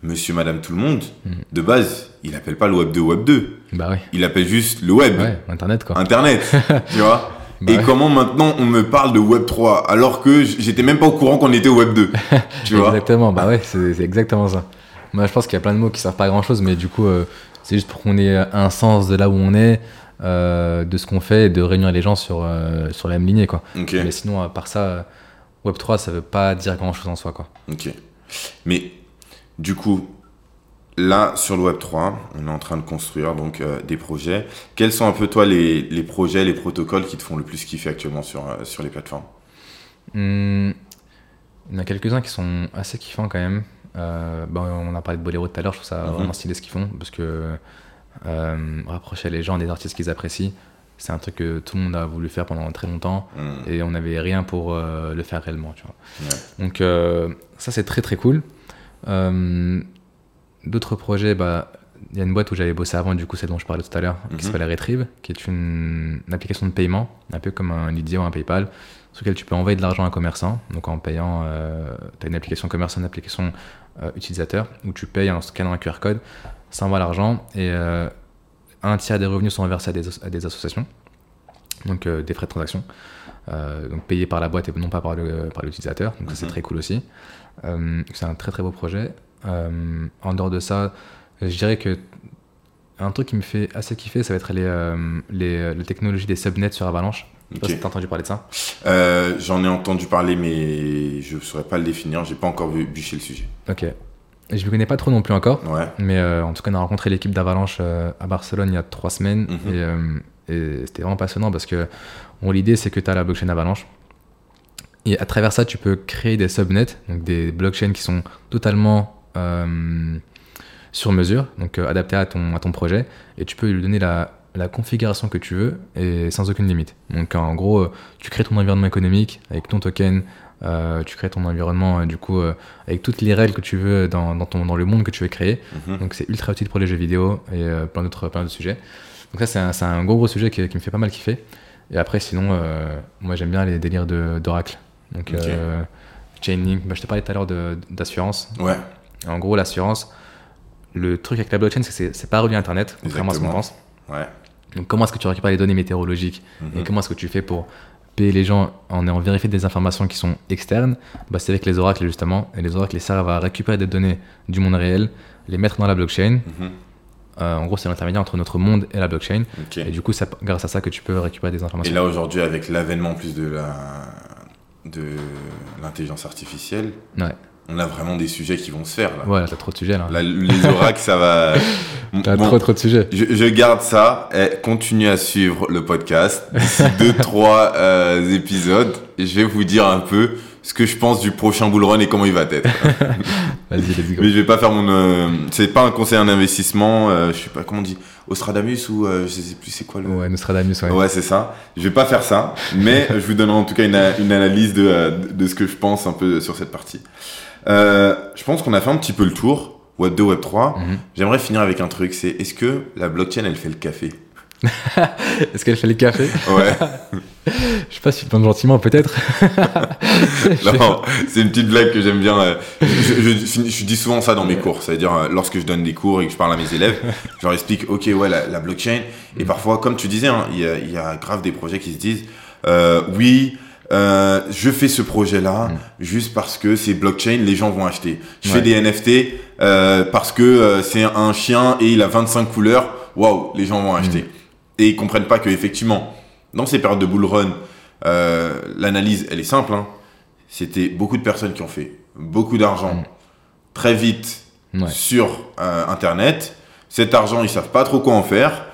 monsieur, madame, tout le monde, Mm. de base, il appelle pas le Web 2 Web 2. Bah ouais. Il appelle juste le Web, Ouais, Internet quoi. Internet, tu vois? Bah Et ouais. comment maintenant on me parle de Web 3 alors que j'étais même pas au courant qu'on était au Web 2 Tu vois? Exactement, bah ouais, c'est exactement ça. Moi, je pense qu'il y a plein de mots qui servent pas à grand chose, mais du coup, euh, c'est juste pour qu'on ait un sens de là où on est, euh, de ce qu'on fait, et de réunir les gens sur, euh, sur la même lignée, quoi. Mais sinon, à part ça, Web3, ça veut pas dire grand chose en soi, quoi. Ok. Mais du coup, là, sur le Web3, on est en train de construire donc euh, des projets. Quels sont un peu, toi, les, les projets, les protocoles qui te font le plus kiffer actuellement sur, euh, sur les plateformes? Hum, il y en a quelques-uns qui sont assez kiffants quand même. Euh, bah, on a parlé de Bolero tout à l'heure, je trouve ça Mhm. vraiment stylé ce qu'ils font, parce que rapprocher les gens des artistes qu'ils apprécient, c'est un truc que tout le monde a voulu faire pendant très longtemps. Hmm. et on n'avait rien pour euh, le faire réellement. Tu vois. Ouais. Donc euh, ça c'est très très cool. Euh, D'autres projets, bah, il y a une boîte où j'avais bossé avant, du coup c'est dont je parlais tout à l'heure, Mhm. qui s'appelle Retrieve, qui est une, une application de paiement, un peu comme un Lydia ou un PayPal, sur lequel tu peux envoyer de l'argent à un commerçant. Donc en payant, tu as une application commerçant, une application utilisateur, où tu payes en scannant un QR code, ça envoie l'argent et un tiers des revenus sont reversés à des, as- à des associations, donc euh, des frais de transaction, euh, donc payés par la boîte et non pas par le- par l'utilisateur. donc ça c'est Mhm. très cool aussi. Euh, c'est un très très beau projet. En dehors de ça, je dirais que un truc qui me fait assez kiffer, ça va être les, les, les technologies des subnets sur Avalanche. Je sais pas Ok. si t'as entendu parler de ça. J'en ai entendu parler, mais je ne saurais pas le définir. J'ai pas encore vu bûcher le sujet. Ok. Je ne connais pas trop non plus encore, Ouais. mais euh, en tout cas, on a rencontré l'équipe d'Avalanche euh, à Barcelone il y a trois semaines Mhm. et, euh, et c'était vraiment passionnant parce que bon, l'idée c'est que tu as la blockchain Avalanche et à travers ça, tu peux créer des subnets, donc des blockchains qui sont totalement sur mesure, donc adaptés à ton, à ton projet et tu peux lui donner la, la configuration que tu veux et sans aucune limite. Donc en gros, tu crées ton environnement économique avec ton token, euh, tu crées ton environnement euh, du coup euh, avec toutes les règles que tu veux dans, dans, ton, dans le monde que tu veux créer. Mhm. Donc c'est ultra utile pour les jeux vidéo et plein d'autres plein d'autres sujets. Donc ça c'est un, gros gros sujet qui, qui me fait pas mal kiffer. Et après sinon, moi j'aime bien les délires de- d'Oracle. Donc Ok. euh, Chainlink, bah, je te parlais tout à l'heure de- d'assurance. Ouais. En gros l'assurance, le truc avec la blockchain c'est que c'est- pas relié à Internet, contrairement à ce qu'on pense. Ouais. Donc comment est-ce que tu récupères les données météorologiques Mhm. et comment est-ce que tu fais pour les gens en ayant vérifié des informations qui sont externes bah, C'est avec les oracles justement. Et les oracles les servent à récupérer des données du monde réel, les mettre dans la blockchain. Mhm. Euh, en gros, c'est l'intermédiaire entre notre monde et la blockchain. Et du coup, c'est grâce à ça que tu peux récupérer des Et informations. là aujourd'hui, avec l'avènement en plus de la de l'intelligence artificielle, Ouais, on a vraiment des sujets qui vont se faire là. ouais t'as trop de sujets là. Là, les oracles, ça va. T'as Bon, trop trop de sujets. je, je garde ça. Et continue à suivre le podcast. D'ici deux, trois euh, épisodes, je vais vous dire un peu ce que je pense du prochain bull run et comment il va être. Vas-y, let's go. Mais je vais pas faire mon. euh, c'est pas un conseil en investissement. euh, je sais pas comment on dit. Ostradamus ou euh, je sais plus c'est quoi le. Ouais, Nostradamus, ouais. Ouais, c'est ça. Je vais pas faire ça, mais je vous donnerai en tout cas une, une analyse de, euh, de ce que je pense un peu sur cette partie. Euh, je pense qu'on a fait un petit peu le tour. Web 2, Web 3. Mhm. J'aimerais finir avec un truc, c'est est-ce que la blockchain elle fait le café Est-ce qu'elle fait le café Ouais, Je sais pas si tu le penses gentiment, peut-être. non, c'est une petite blague que j'aime bien. euh, Je, je- je- je dis souvent ça dans mes cours, c'est-à-dire euh, lorsque je donne des cours et que je parle à mes élèves, je leur explique, ok, ouais, la, la blockchain, et parfois, comme tu disais, hein, il y, y a grave des projets qui se disent, euh, oui, euh, je fais ce projet-là Mm. juste parce que c'est blockchain, les gens vont acheter. Je Ouais. fais des NFT euh, parce que euh, c'est un chien et il a 25 couleurs, waouh, les gens vont acheter. Et ils comprennent pas que effectivement, dans ces périodes de bull run, l'analyse, elle est simple. Hein. C'était beaucoup de personnes qui ont fait beaucoup d'argent Mm. très vite Ouais. sur Internet. Cet argent, ils savent pas trop quoi en faire.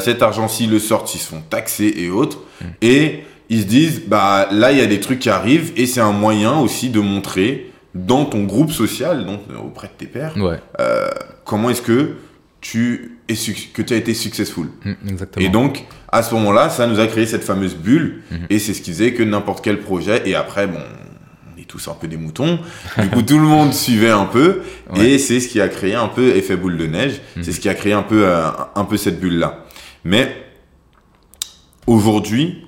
Cet argent, s'ils le sortent, ils se font taxer et autres. Et ils se disent, bah là, il y a des trucs qui arrivent et c'est un moyen aussi de montrer dans ton groupe social, donc euh, auprès de tes pairs, Ouais, comment est-ce que tu es que tu as été successful. Exactement. Et donc, à ce moment-là, ça nous a créé cette fameuse bulle. Mhm. Et c'est ce qui faisait que n'importe quel projet, et après, bon, on est tous un peu des moutons. Du coup, tout le monde suivait un peu. Ouais. Et c'est ce qui a créé un peu effet boule de neige. Mhm. C'est ce qui a créé un peu, euh, un peu cette bulle-là. Mais aujourd'hui,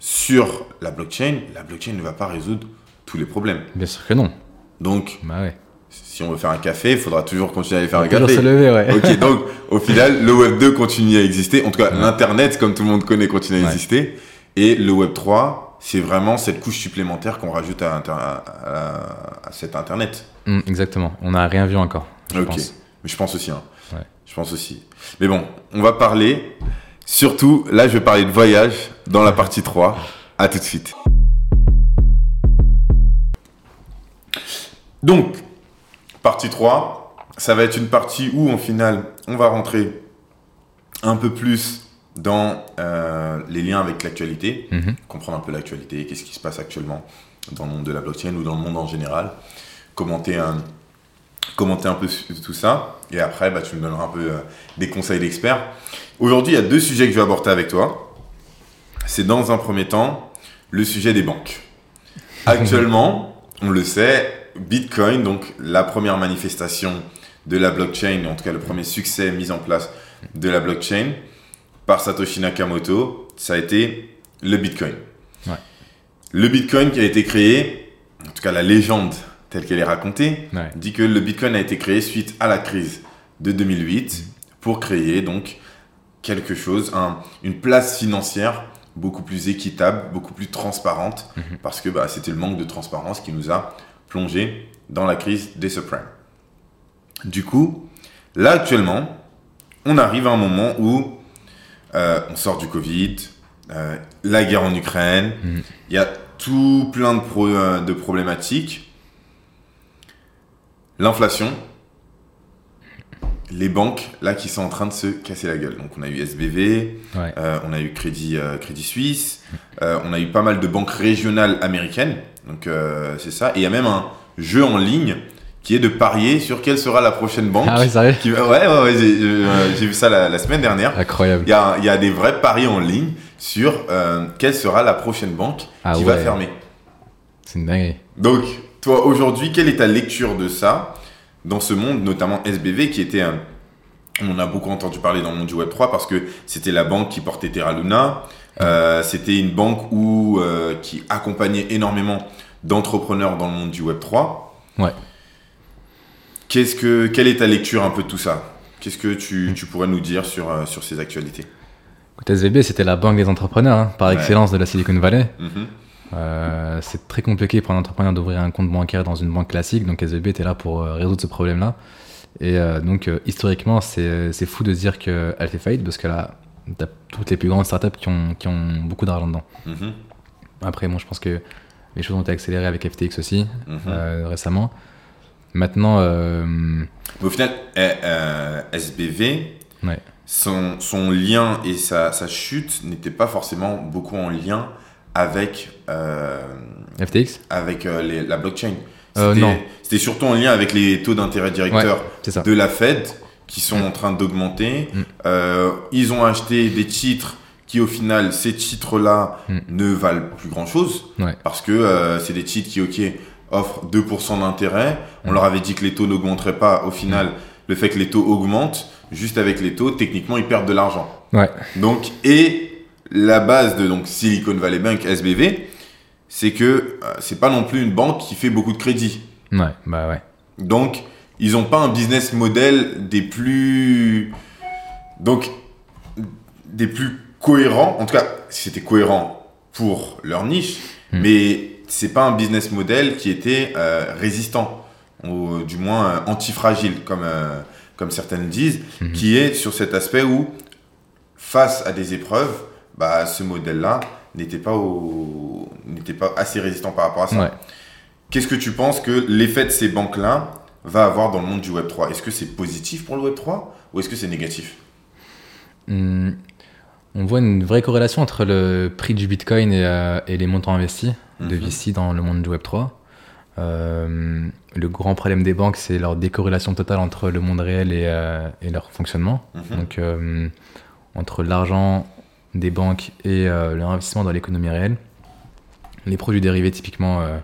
sur la blockchain, la blockchain ne va pas résoudre tous les problèmes. Bien sûr que non. Donc, Bah ouais. si on veut faire un café, il faudra toujours continuer à aller faire un café. se lever, ouais. Ok, donc au final, le Web 2 continue à exister. En tout cas, Ouais. l'Internet, comme tout le monde connaît, continue à exister. Et le Web 3, c'est vraiment cette couche supplémentaire qu'on rajoute à, inter- à- à- à cet Internet. Mm, exactement. On n'a rien vu encore, je ok. pense. Mais je pense aussi. Hein. Ouais. Je pense aussi. Mais bon, on va parler. Surtout, là, je vais parler de voyage dans la partie 3. À tout de suite. Donc, partie 3, ça va être une partie où, en final, on va rentrer un peu plus dans euh, les liens avec l'actualité, Mhm. comprendre un peu l'actualité, qu'est-ce qui se passe actuellement dans le monde de la blockchain ou dans le monde en général, commenter un, commenter un peu tout ça, et après, bah, tu me donneras un peu euh, des conseils d'experts. Aujourd'hui, il y a deux sujets que je vais aborder avec toi. C'est dans un premier temps le sujet des banques. Actuellement, on le sait, Bitcoin, donc la première manifestation de la blockchain, en tout cas le premier succès mis en place de la blockchain par Satoshi Nakamoto, ça a été le Bitcoin. Ouais. Le Bitcoin qui a été créé, en tout cas la légende telle qu'elle est racontée, Ouais. dit que le Bitcoin a été créé suite à la crise de 2008 pour créer donc quelque chose, un- une place financière beaucoup plus équitable, beaucoup plus transparente, Mhm. parce que bah, c'était le manque de transparence qui nous a plongé dans la crise des subprimes. Du coup, là actuellement, on arrive à un moment où euh, on sort du Covid, euh, la guerre en Ukraine, Mhm. il y a tout plein de, pro- euh, de problématiques. L'inflation, les banques là qui sont en train de se casser la gueule. Donc on a eu SBV, Ouais. euh, on a eu Crédit, euh, Crédit Suisse, euh, on a eu pas mal de banques régionales américaines. Donc c'est ça. Et il y a même un jeu en ligne qui est de parier sur quelle sera la prochaine banque. Ah ouais, sérieux qui ouais, ouais, ouais, j'ai vu ça la, la semaine dernière. Incroyable. Il y a, y a des vrais paris en ligne sur quelle sera la prochaine banque Ah qui va fermer. C'est une dinguerie. Donc, toi, aujourd'hui, quelle est ta lecture de ça? Dans ce monde, notamment SBV, qui était un... On a beaucoup entendu parler dans le monde du Web3 parce que c'était la banque qui portait Terra Luna. Euh, c'était une banque où, euh, qui accompagnait énormément d'entrepreneurs dans le monde du Web3. Ouais. Qu'est-ce que, quelle est ta lecture un peu de tout ça? Qu'est-ce que tu, tu pourrais nous dire sur, euh, sur ces actualités? Écoute, SVB, c'était la banque des entrepreneurs, hein, par Ouais. excellence de la Silicon Valley. Mhm. Euh, c'est très compliqué pour un entrepreneur d'ouvrir un compte bancaire dans une banque classique, donc SVB était là pour euh, résoudre ce problème-là. Et euh, donc, euh, historiquement, c'est fou de se dire qu'elle fait faillite parce qu'elle a t'as toutes les plus grandes startups qui ont, qui ont beaucoup d'argent dedans. Mhm. Après, bon, je pense que les choses ont été accélérées avec FTX aussi Mhm. euh, récemment. Maintenant, Mais au final, euh, SBV, ouais, son, son lien et sa, sa chute n'étaient pas forcément beaucoup en lien avec, euh, FTX, avec euh, les- la blockchain. Euh, C'était- surtout en lien avec les taux d'intérêt directeurs de la Fed qui sont en train d'augmenter. Mm. Euh, ils ont acheté des titres qui, au final, ces titres-là Mm. ne valent plus grand-chose Ouais. parce que euh, c'est des titres qui, ok, offrent 2% d'intérêt. On Mm. leur avait dit que les taux n'augmenteraient pas. Au final, le fait que les taux augmentent, juste avec les taux, techniquement, ils perdent de l'argent. Ouais, Donc, et la base de donc, Silicon Valley Bank, SBV, c'est que euh, c'est pas non plus une banque qui fait beaucoup de crédit. ouais, bah ouais. Donc, ils n'ont pas un business model des plus. Donc, des plus cohérents. En tout cas, c'était cohérent pour leur niche, Hmm. mais c'est pas un business model qui était euh, résistant, ou du moins euh, antifragile, comme, euh, comme certaines disent, Mhm. qui est sur cet aspect où, face à des épreuves, bah, ce modèle-là n'était pas, au... n'était pas assez résistant par rapport à ça. Ouais. Qu'est-ce que tu penses que l'effet de ces banques-là va avoir dans le monde du Web3 Est-ce que c'est positif pour le Web3 ou est-ce que c'est négatif? Hmm, on voit une vraie corrélation entre le prix du Bitcoin et, euh, et les montants investis de Mhm. VC dans le monde du Web3. Euh, le grand problème des banques, c'est leur décorrélation totale entre le monde réel et, euh, et leur fonctionnement. Mhm. Donc, entre l'argent des banques et euh, leur investissement dans l'économie réelle, les produits dérivés, typiquement, euh,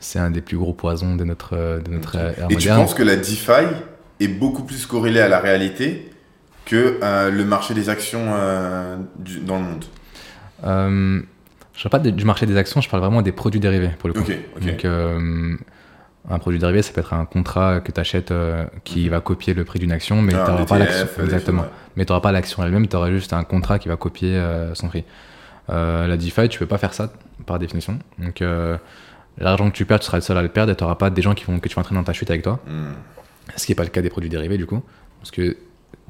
c'est un des plus gros poisons de notre, euh, de notre ère Et tu moderne. penses que la DeFi est beaucoup plus corrélée à la réalité que euh, le marché des actions euh, du- dans le monde? Euh, je parle pas du marché des actions, je parle vraiment des produits dérivés pour le coup. Donc, euh, un produit dérivé, ça peut être un contrat que tu achètes qui va copier le prix d'une action, mais Ah, tu n'auras pas l'action. Exactement. ouais. Mais tu n'auras pas l'action elle-même, tu auras juste un contrat qui va copier euh, son prix. Euh, la DeFi, tu peux pas faire ça par définition. Donc, euh, l'argent que tu perds, tu seras le seul à le perdre et tu n'auras pas des gens qui vont, que tu vas entraîner dans ta chute avec toi. Hmm. Ce qui n'est pas le cas des produits dérivés, du coup. Parce que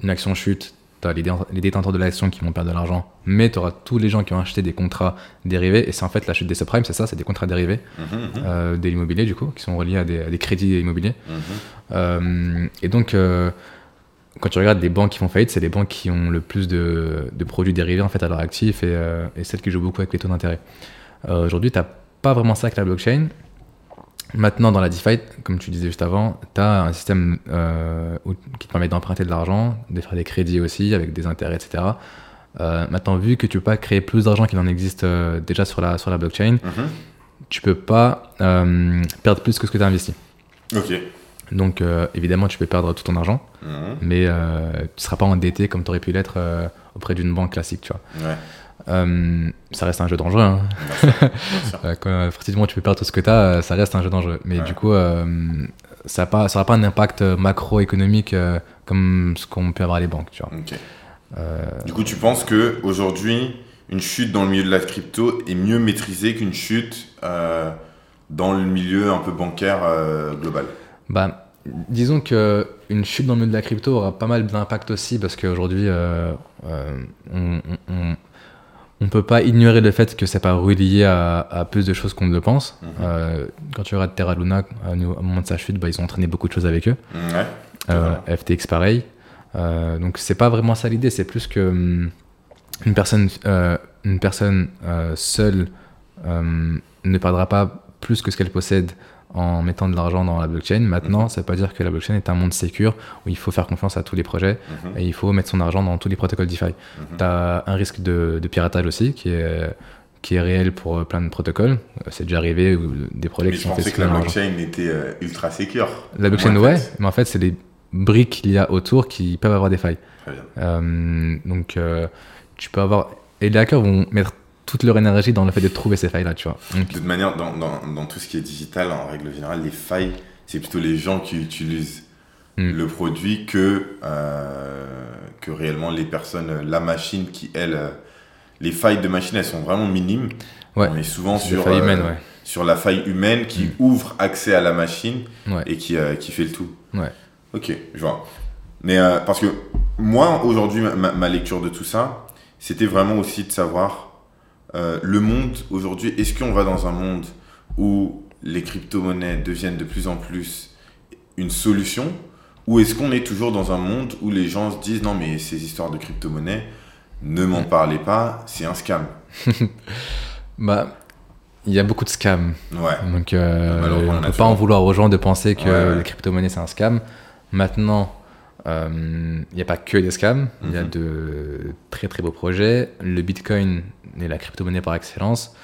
une action chute, tu as les, dé- les détenteurs de l'action qui vont perdre de l'argent, mais tu auras tous les gens qui ont acheté des contrats dérivés. Et c'est en fait la chute des subprimes, c'est ça, c'est des contrats dérivés mhm, euh, de l'immobilier, du coup, qui sont reliés à des, à des crédits immobiliers. mhm. Euh, et donc, euh, quand tu regardes des banques qui font faillite, c'est les banques qui ont le plus de, de produits dérivés en fait à leur actif et, euh, et celles qui jouent beaucoup avec les taux d'intérêt. Euh, Aujourd'hui, tu n'as pas vraiment ça avec la blockchain. Maintenant, dans la DeFi, comme tu disais juste avant, tu as un système euh, où- qui te permet d'emprunter de l'argent, de faire des crédits aussi avec des intérêts, etc. Maintenant, vu que tu peux pas créer plus d'argent qu'il en existe déjà sur la, sur la blockchain, Mhm. tu peux pas perdre plus que ce que tu as investi. Ok. Donc, euh, évidemment, tu peux perdre tout ton argent Mhm. mais euh, tu seras pas endetté comme tu aurais pu l'être euh, auprès d'une banque classique, tu vois. Ouais. Ça reste un jeu dangereux. Hein. Bien sûr, bien sûr. Quand effectivement tu peux perdre tout ce que tu as, ça reste un jeu dangereux. Mais Ouais. du coup, ça n'a pas, un impact macroéconomique comme ce qu'on peut avoir les banques, tu vois. Du coup, tu penses que aujourd'hui, une chute dans le milieu de la crypto est mieux maîtrisée qu'une chute dans le milieu un peu bancaire global? Bah, disons que une chute dans le milieu de la crypto aura pas mal d'impact aussi parce qu'aujourd'hui, euh, euh, on, on peut pas ignorer le fait que c'est pas relié à, à plus de choses qu'on ne le pense. Mhm. Euh, quand tu regardes Terra Luna, à, au moment de sa chute, bah, ils ont entraîné beaucoup de choses avec eux. Ouais. Euh. FTX pareil. Donc c'est pas vraiment ça l'idée, c'est plus que hum, une personne, une personne seule euh, ne perdra pas plus que ce qu'elle possède en mettant de l'argent dans la blockchain. Maintenant, Mhm. ça veut pas dire que la blockchain est un monde sécure où il faut faire confiance à tous les projets Mhm. et il faut mettre son argent dans tous les protocoles DeFi. Mhm. Tu as un risque de, de piratage aussi qui est, qui est réel pour plein de protocoles. Euh, C'est déjà arrivé des projets Mais qui je sont pensais que la blockchain était euh, ultra sécure. La blockchain, Ouais, fait. mais en fait, c'est les briques qu'il y a autour qui peuvent avoir des failles. Très bien. Euh, donc, euh, tu peux avoir. Et les hackers vont mettre toute leur énergie dans le fait de trouver ces failles-là, tu vois. Donc, De toute manière, dans, dans, dans tout ce qui est digital, en règle générale, les failles, c'est plutôt les gens qui utilisent Mm. le produit que, euh, que réellement les personnes, la machine qui, elle, euh, les failles de machine, elles sont vraiment minimes. Ouais. On est souvent sur, failles euh, humaines, ouais. sur la faille humaine qui Mm. ouvre accès à la machine Ouais. et qui, euh, qui fait le tout. Ouais. Ok, je vois. Mais parce que moi, aujourd'hui, ma lecture de tout ça, c'était vraiment aussi de savoir euh, le monde aujourd'hui. Est-ce qu'on va dans un monde où les crypto-monnaies deviennent de plus en plus une solution? Ou est-ce qu'on est toujours dans un monde où les gens se disent non mais ces histoires de crypto-monnaies, ne m'en parlez pas, c'est un scam. Bah, il y a beaucoup de scams. Ouais. Donc, euh, on ne peut pas en vouloir aux gens de penser que Ouais, ouais. les crypto-monnaies, c'est un scam. Maintenant, il n'y a pas que des scams. Il y a Mhm. de très très beaux projets. Le Bitcoin est la crypto-monnaie par excellence.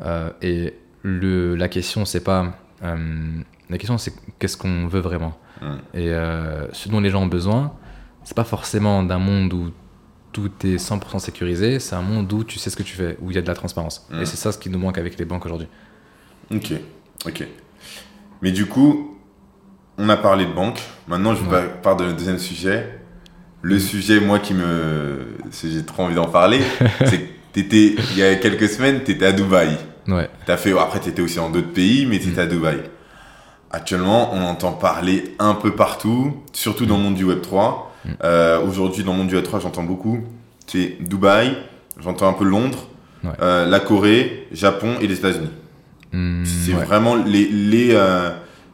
Euh, et le, la question, c'est pas. euh, la question, c'est qu'est-ce qu'on veut vraiment. Mm. Et euh, ce dont les gens ont besoin, c'est pas forcément d'un monde où tout est 100% sécurisé, c'est un monde où tu sais ce que tu fais, où il y a de la transparence. Et c'est ça ce qui nous manque avec les banques aujourd'hui. Ok, ok. Mais du coup, on a parlé de banque. Maintenant, je Ouais. parle de le deuxième sujet. Le sujet, moi, qui me. J'ai trop envie d'en parler. c'est que t'étais, il y a quelques semaines, tu étais à Dubaï. Ouais. As fait, après, tu étais aussi en d'autres pays, mais tu étais à Dubaï. Actuellement, on entend parler un peu partout, surtout dans le monde du Web3. Mm. Euh, Aujourd'hui, dans le monde du Web3, j'entends beaucoup. C'est Dubaï, j'entends un peu Londres, Ouais. euh, la Corée, Japon et les États-Unis. C'est ouais. vraiment les, les, euh,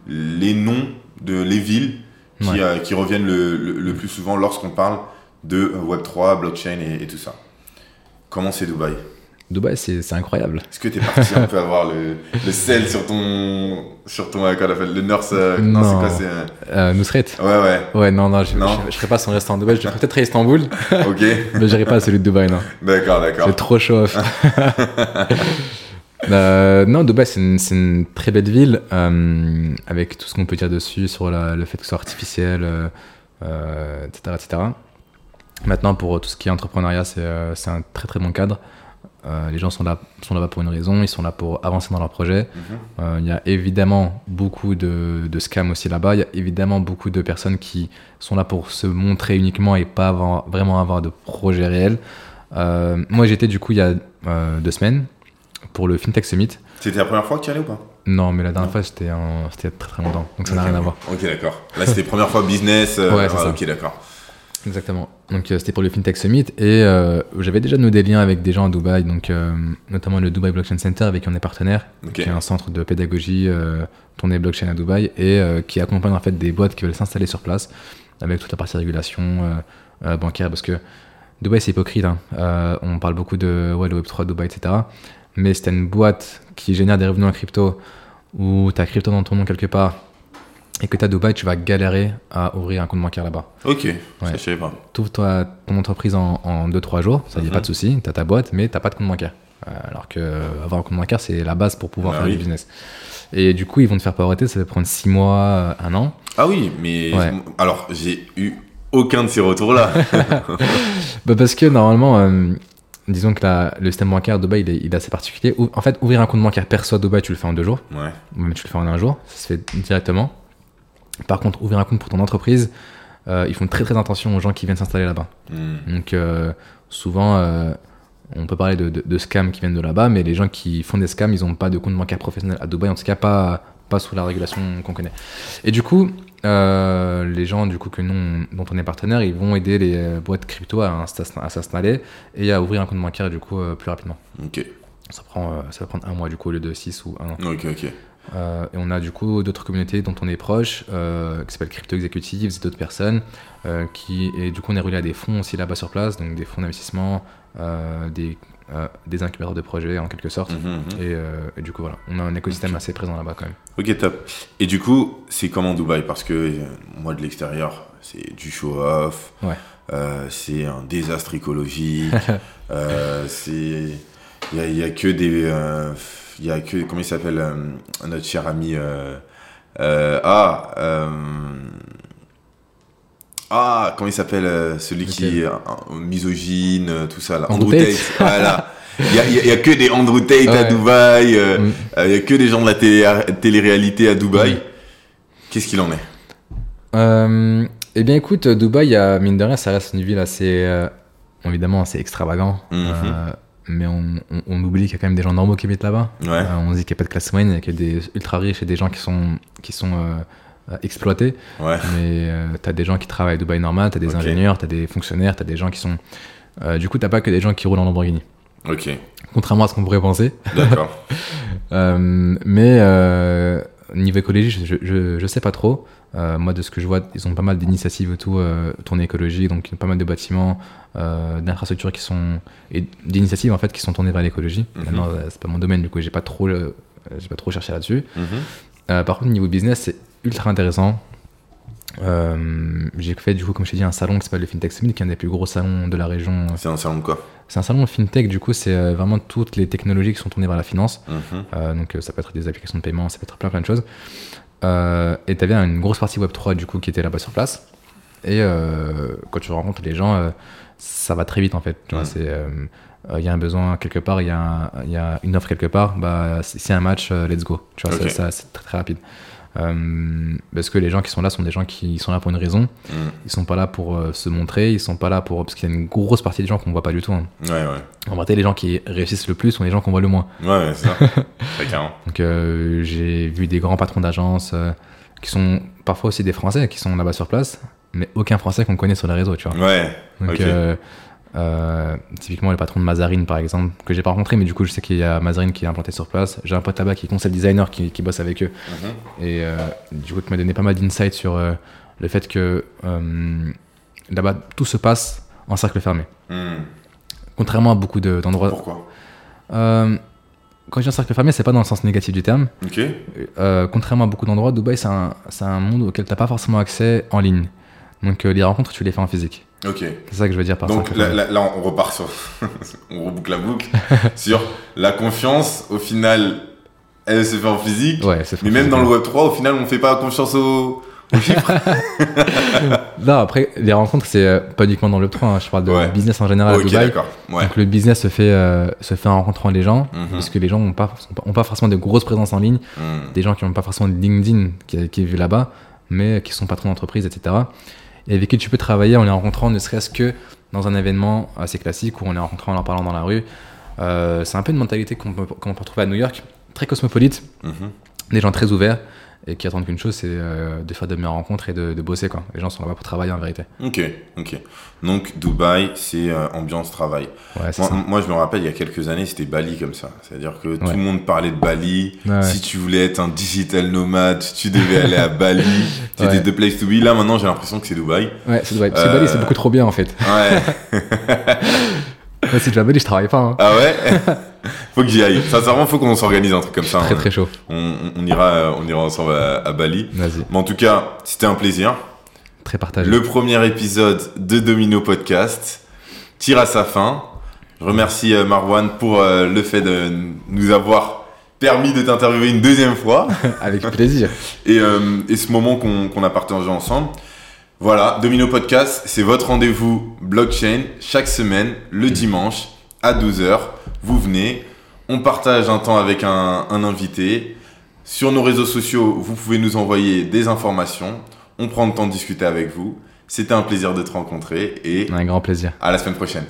les noms de les villes qui, Ouais. euh, qui reviennent le, le, le plus souvent lorsqu'on parle de Web3, blockchain et, et tout ça. Comment c'est Dubaï? Dubaï, c'est incroyable. Est-ce que tu es parti un peu avoir le, le sel sur ton. sur ton. Quoi, le nurse. euh, Non. c'est quoi c'est, Euh, Nusret euh, Ouais, ouais. Ouais, non, non, je Non. je- je ferai pas son restaurant à Dubaï. Je peut-être à Istanbul, Ok. mais j'irai pas à celui de Dubaï, non. D'accord, d'accord. C'est trop chaud. Euh, non, Dubaï, c'est une, très belle ville, euh, avec tout ce qu'on peut dire dessus, sur la- le fait que ce soit artificiel, euh, etc., etc. Maintenant, pour tout ce qui est entrepreneuriat, c'est un très très bon cadre. Les gens sont là, sont là-bas pour une raison, ils sont là pour avancer dans leur projet. Mhm. Il y a évidemment beaucoup de, de scams aussi là-bas. Il y a évidemment beaucoup de personnes qui sont là pour se montrer uniquement et pas avoir- vraiment avoir de projet réel. Moi, j'étais du coup il y a deux semaines pour le FinTech Summit. C'était la première fois que tu y allais ou pas? Non, mais la dernière Non. fois, c'était c'était très très longtemps. Donc ça n'a rien à voir. Ok, d'accord. Là, c'était première fois business. euh, Ouais, ça. Ok, d'accord. Exactement. Donc euh, c'était pour le FinTech Summit et euh, j'avais déjà noué des liens avec des gens à Dubaï, donc euh, notamment le Dubai Blockchain Center avec qui on est partenaire, qui est un centre de pédagogie tourné blockchain à Dubaï et qui accompagne en fait des boîtes qui veulent s'installer sur place avec toute la partie régulation bancaire parce que Dubaï c'est hypocrite. hein. On parle beaucoup de ouais, le Web3, Dubaï, etc. Mais si t'as une boîte qui génère des revenus en crypto ou t'as crypto dans ton nom quelque part et que t'as Dubaï, tu vas galérer à ouvrir un compte bancaire là-bas. Ok, ça, Ouais. je savais pas. Tu ouvres ton entreprise en 2-3 jours, ça y a Mhm. pas de souci, tu as ta boîte, mais tu pas de compte bancaire. Euh, alors que euh, avoir un compte bancaire, c'est la base pour pouvoir Ah faire oui. du business. Et du coup, ils vont te faire priorité, ça va prendre 6 mois, euh, un an. Ah oui, mais. Ouais. Alors, j'ai eu aucun de ces retours-là. Bah parce que normalement, euh, disons que la- le système bancaire à Dubaï, il est, il est assez particulier. Ou- En fait, ouvrir un compte bancaire perso à Dubaï, tu le fais en deux jours, ouais. ou même tu le fais en un jour, ça se fait directement. Par contre, ouvrir un compte pour ton entreprise, euh, ils font très très attention aux gens qui viennent s'installer là-bas. Hmm. Donc euh, souvent, euh, on peut parler de, de, de scams qui viennent de là-bas, mais les gens qui font des scams, ils n'ont pas de compte bancaire professionnel à Dubaï, en tout cas pas, pas sous la régulation qu'on connaît. Et du coup, euh, les gens du coup que nous, on- dont on est partenaire, ils vont aider les euh, boîtes crypto à, insta- à s'installer et à ouvrir un compte bancaire du coup euh, plus rapidement. Ok. Ça, prend, ça va prendre un mois du coup au lieu de 6 ou un an. Ok, ok. Euh, et on a du coup d'autres communautés dont on est proche, euh, qui s'appellent Crypto Executives et d'autres personnes. euh, qui, et du coup, on est relié à des fonds aussi là-bas sur place, donc des fonds d'investissement, des, euh, des incubateurs de projets en quelque sorte. Mhm, mhm. Et, euh, et du coup, voilà, on a un écosystème assez présent là-bas quand même. Ok, top. Et du coup, c'est comment Dubaï? Parce que euh, moi, de l'extérieur, c'est du show-off. Ouais. C'est un désastre écologique. c'est. Il y a, a que des. Il y a que. Comment il s'appelle Notre cher ami. ah Ah, comment il s'appelle euh, Celui qui est euh, misogyne, euh, tout ça là. Andrew Tate. Tate. voilà. Il y a, y y que des Andrew Tate à. Dubaï. euh, Mm. il n'y a que des gens de la télé- télé-réalité à Dubaï. Mm. Qu'est-ce qu'il en est? Euh, eh bien, écoute, Dubaï, y a, mine de rien, ça reste une ville assez, euh, évidemment, assez extravagant. Mhm. Euh, mais on, on- on oublie qu'il y a quand même des gens normaux qui habitent là-bas. Ouais. Euh, on dit qu'il n'y a pas de classe moyenne, il n'y a des ultra riches et des gens qui sont, qui sont euh, euh, exploités. Ouais. Mais tu as des gens qui travaillent à Dubaï normal, tu as des ingénieurs, tu as des fonctionnaires, tu as des gens qui sont. euh, du coup, tu pas que des gens qui roulent en Lamborghini. Ok. Contrairement à ce qu'on pourrait penser. D'accord. Euh, mais euh, niveau écologie, je, je, je sais pas trop. Euh, moi, de ce que je vois, ils ont pas mal d'initiatives euh, tournées écologiques, donc pas mal de bâtiments, euh, d'infrastructures qui sont. et d'initiatives en fait qui sont tournées vers l'écologie. Mhm. Maintenant, euh, c'est pas mon domaine, du coup, j'ai pas trop, euh, j'ai pas trop cherché là-dessus. Mhm. Euh, par contre, niveau business, c'est ultra intéressant. Euh, j'ai fait, du coup, comme je t'ai dit, un salon qui s'appelle le FinTech Summit, qui est un des plus gros salons de la région. C'est un salon de quoi? C'est un salon FinTech, du coup, c'est euh, vraiment toutes les technologies qui sont tournées vers la finance. Mhm. Euh, donc, ça peut être des applications de paiement, ça peut être plein plein de choses. Euh, et tu avais une grosse partie Web3, du coup, qui était là-bas sur place. Et quand tu rencontres les gens, ça va très vite, en fait. Tu vois, Mhm. il y a un besoin quelque part, il y, il y a une offre quelque part, bah, c'est un match, let's go. Tu vois, Ok. ça- ça, c'est très, très rapide. Euh, parce que les gens qui sont là sont des gens qui sont là pour une raison. Mhm. Ils sont pas là pour euh, se montrer, ils sont pas là pour. Parce qu'il y a une grosse partie des gens qu'on voit pas du tout. hein. Ouais, ouais. En réalité, les gens qui réussissent le plus sont les gens qu'on voit le moins. Ouais, c'est ça. Très. Donc euh, j'ai vu des grands patrons d'agence qui sont parfois aussi des Français qui sont là-bas sur place, mais aucun Français qu'on connaît sur les réseaux, tu vois. Ouais. Donc. Euh, typiquement le patron de Mazarine par exemple, que j'ai pas rencontré, mais du coup je sais qu'il y a Mazarine qui est implanté sur place. J'ai un pote là-bas qui est concept designer qui, qui bosse avec eux Mhm. et euh, du coup qui m'a donné pas mal d'insights sur euh, le fait que là-bas tout se passe en cercle fermé. Hmm. Contrairement à beaucoup de- d'endroits. Pourquoi? Quand je dis en cercle fermé, c'est pas dans le sens négatif du terme. Ok. Euh, contrairement à beaucoup d'endroits, Dubaï, c'est un, un monde auquel t'as pas forcément accès en ligne. Donc les rencontres, tu les fais en physique. Ok. C'est ça que je veux dire par Donc cercle là, là- là, on repart sur. on reboucle la boucle. sur la confiance, au final, elle se fait en physique. Ouais, Mais même dans le Web3, au final, on fait pas confiance aux, aux chiffres. Non, après, les rencontres, c'est euh, pas uniquement dans le 3. hein, je parle de Ouais. business en général à Dubaï. d'accord. Ouais. Donc le business se fait, euh, se fait en rencontrant les gens, Mhm. parce que les gens n'ont pas, ont pas forcément de grosses présences en ligne, Hmm. des gens qui n'ont pas forcément de LinkedIn qui, qui est vu là-bas, mais qui sont patrons d'entreprise, etc. Et avec qui tu peux travailler en les rencontrant, ne serait-ce que dans un événement assez classique où on les rencontre en leur parlant dans la rue. Euh, c'est un peu une mentalité qu'on peut, qu'on peut retrouver à New York, très cosmopolite, Mhm. des gens très ouverts et qui attendent qu'une chose, c'est euh, de faire de meilleures rencontres et de, de bosser. Quoi. Les gens sont là-bas pour travailler en vérité. Ok, ok. Donc Dubaï, c'est euh, ambiance travail. Ouais, Moi, ça. moi, je me rappelle, il y a quelques années, c'était Bali comme ça. C'est-à-dire que tout le monde parlait de Bali. Ouais. Si tu voulais être un digital nomade, tu devais aller à Bali. C'était the place to be. Là, maintenant, j'ai l'impression que c'est Dubaï. Ouais, c'est Dubaï. Parce que Euh, Bali, c'est beaucoup trop bien en fait. Ouais. Si Bali, je travaille pas. hein. ah ouais? Faut que j'y aille. Sincèrement, faut qu'on s'organise un truc comme ça. Très hein. très chaud. On, ira, on ira ensemble à, à Bali. Vas-y. Mais en tout cas, c'était un plaisir. Très partagé. Le premier épisode de Domino Podcast tire à sa fin. Je remercie euh, Marwan pour euh, le fait de nous avoir permis de t'interviewer une deuxième fois Avec plaisir. et, euh, et ce moment qu'on qu'on a partagé ensemble. Voilà, Domino Podcast, c'est votre rendez-vous blockchain chaque semaine, le dimanche à 12h. Vous venez, on partage un temps avec un, un invité. Sur nos réseaux sociaux, vous pouvez nous envoyer des informations. On prend le temps de discuter avec vous. C'était un plaisir de te rencontrer et Un grand plaisir. à la semaine prochaine.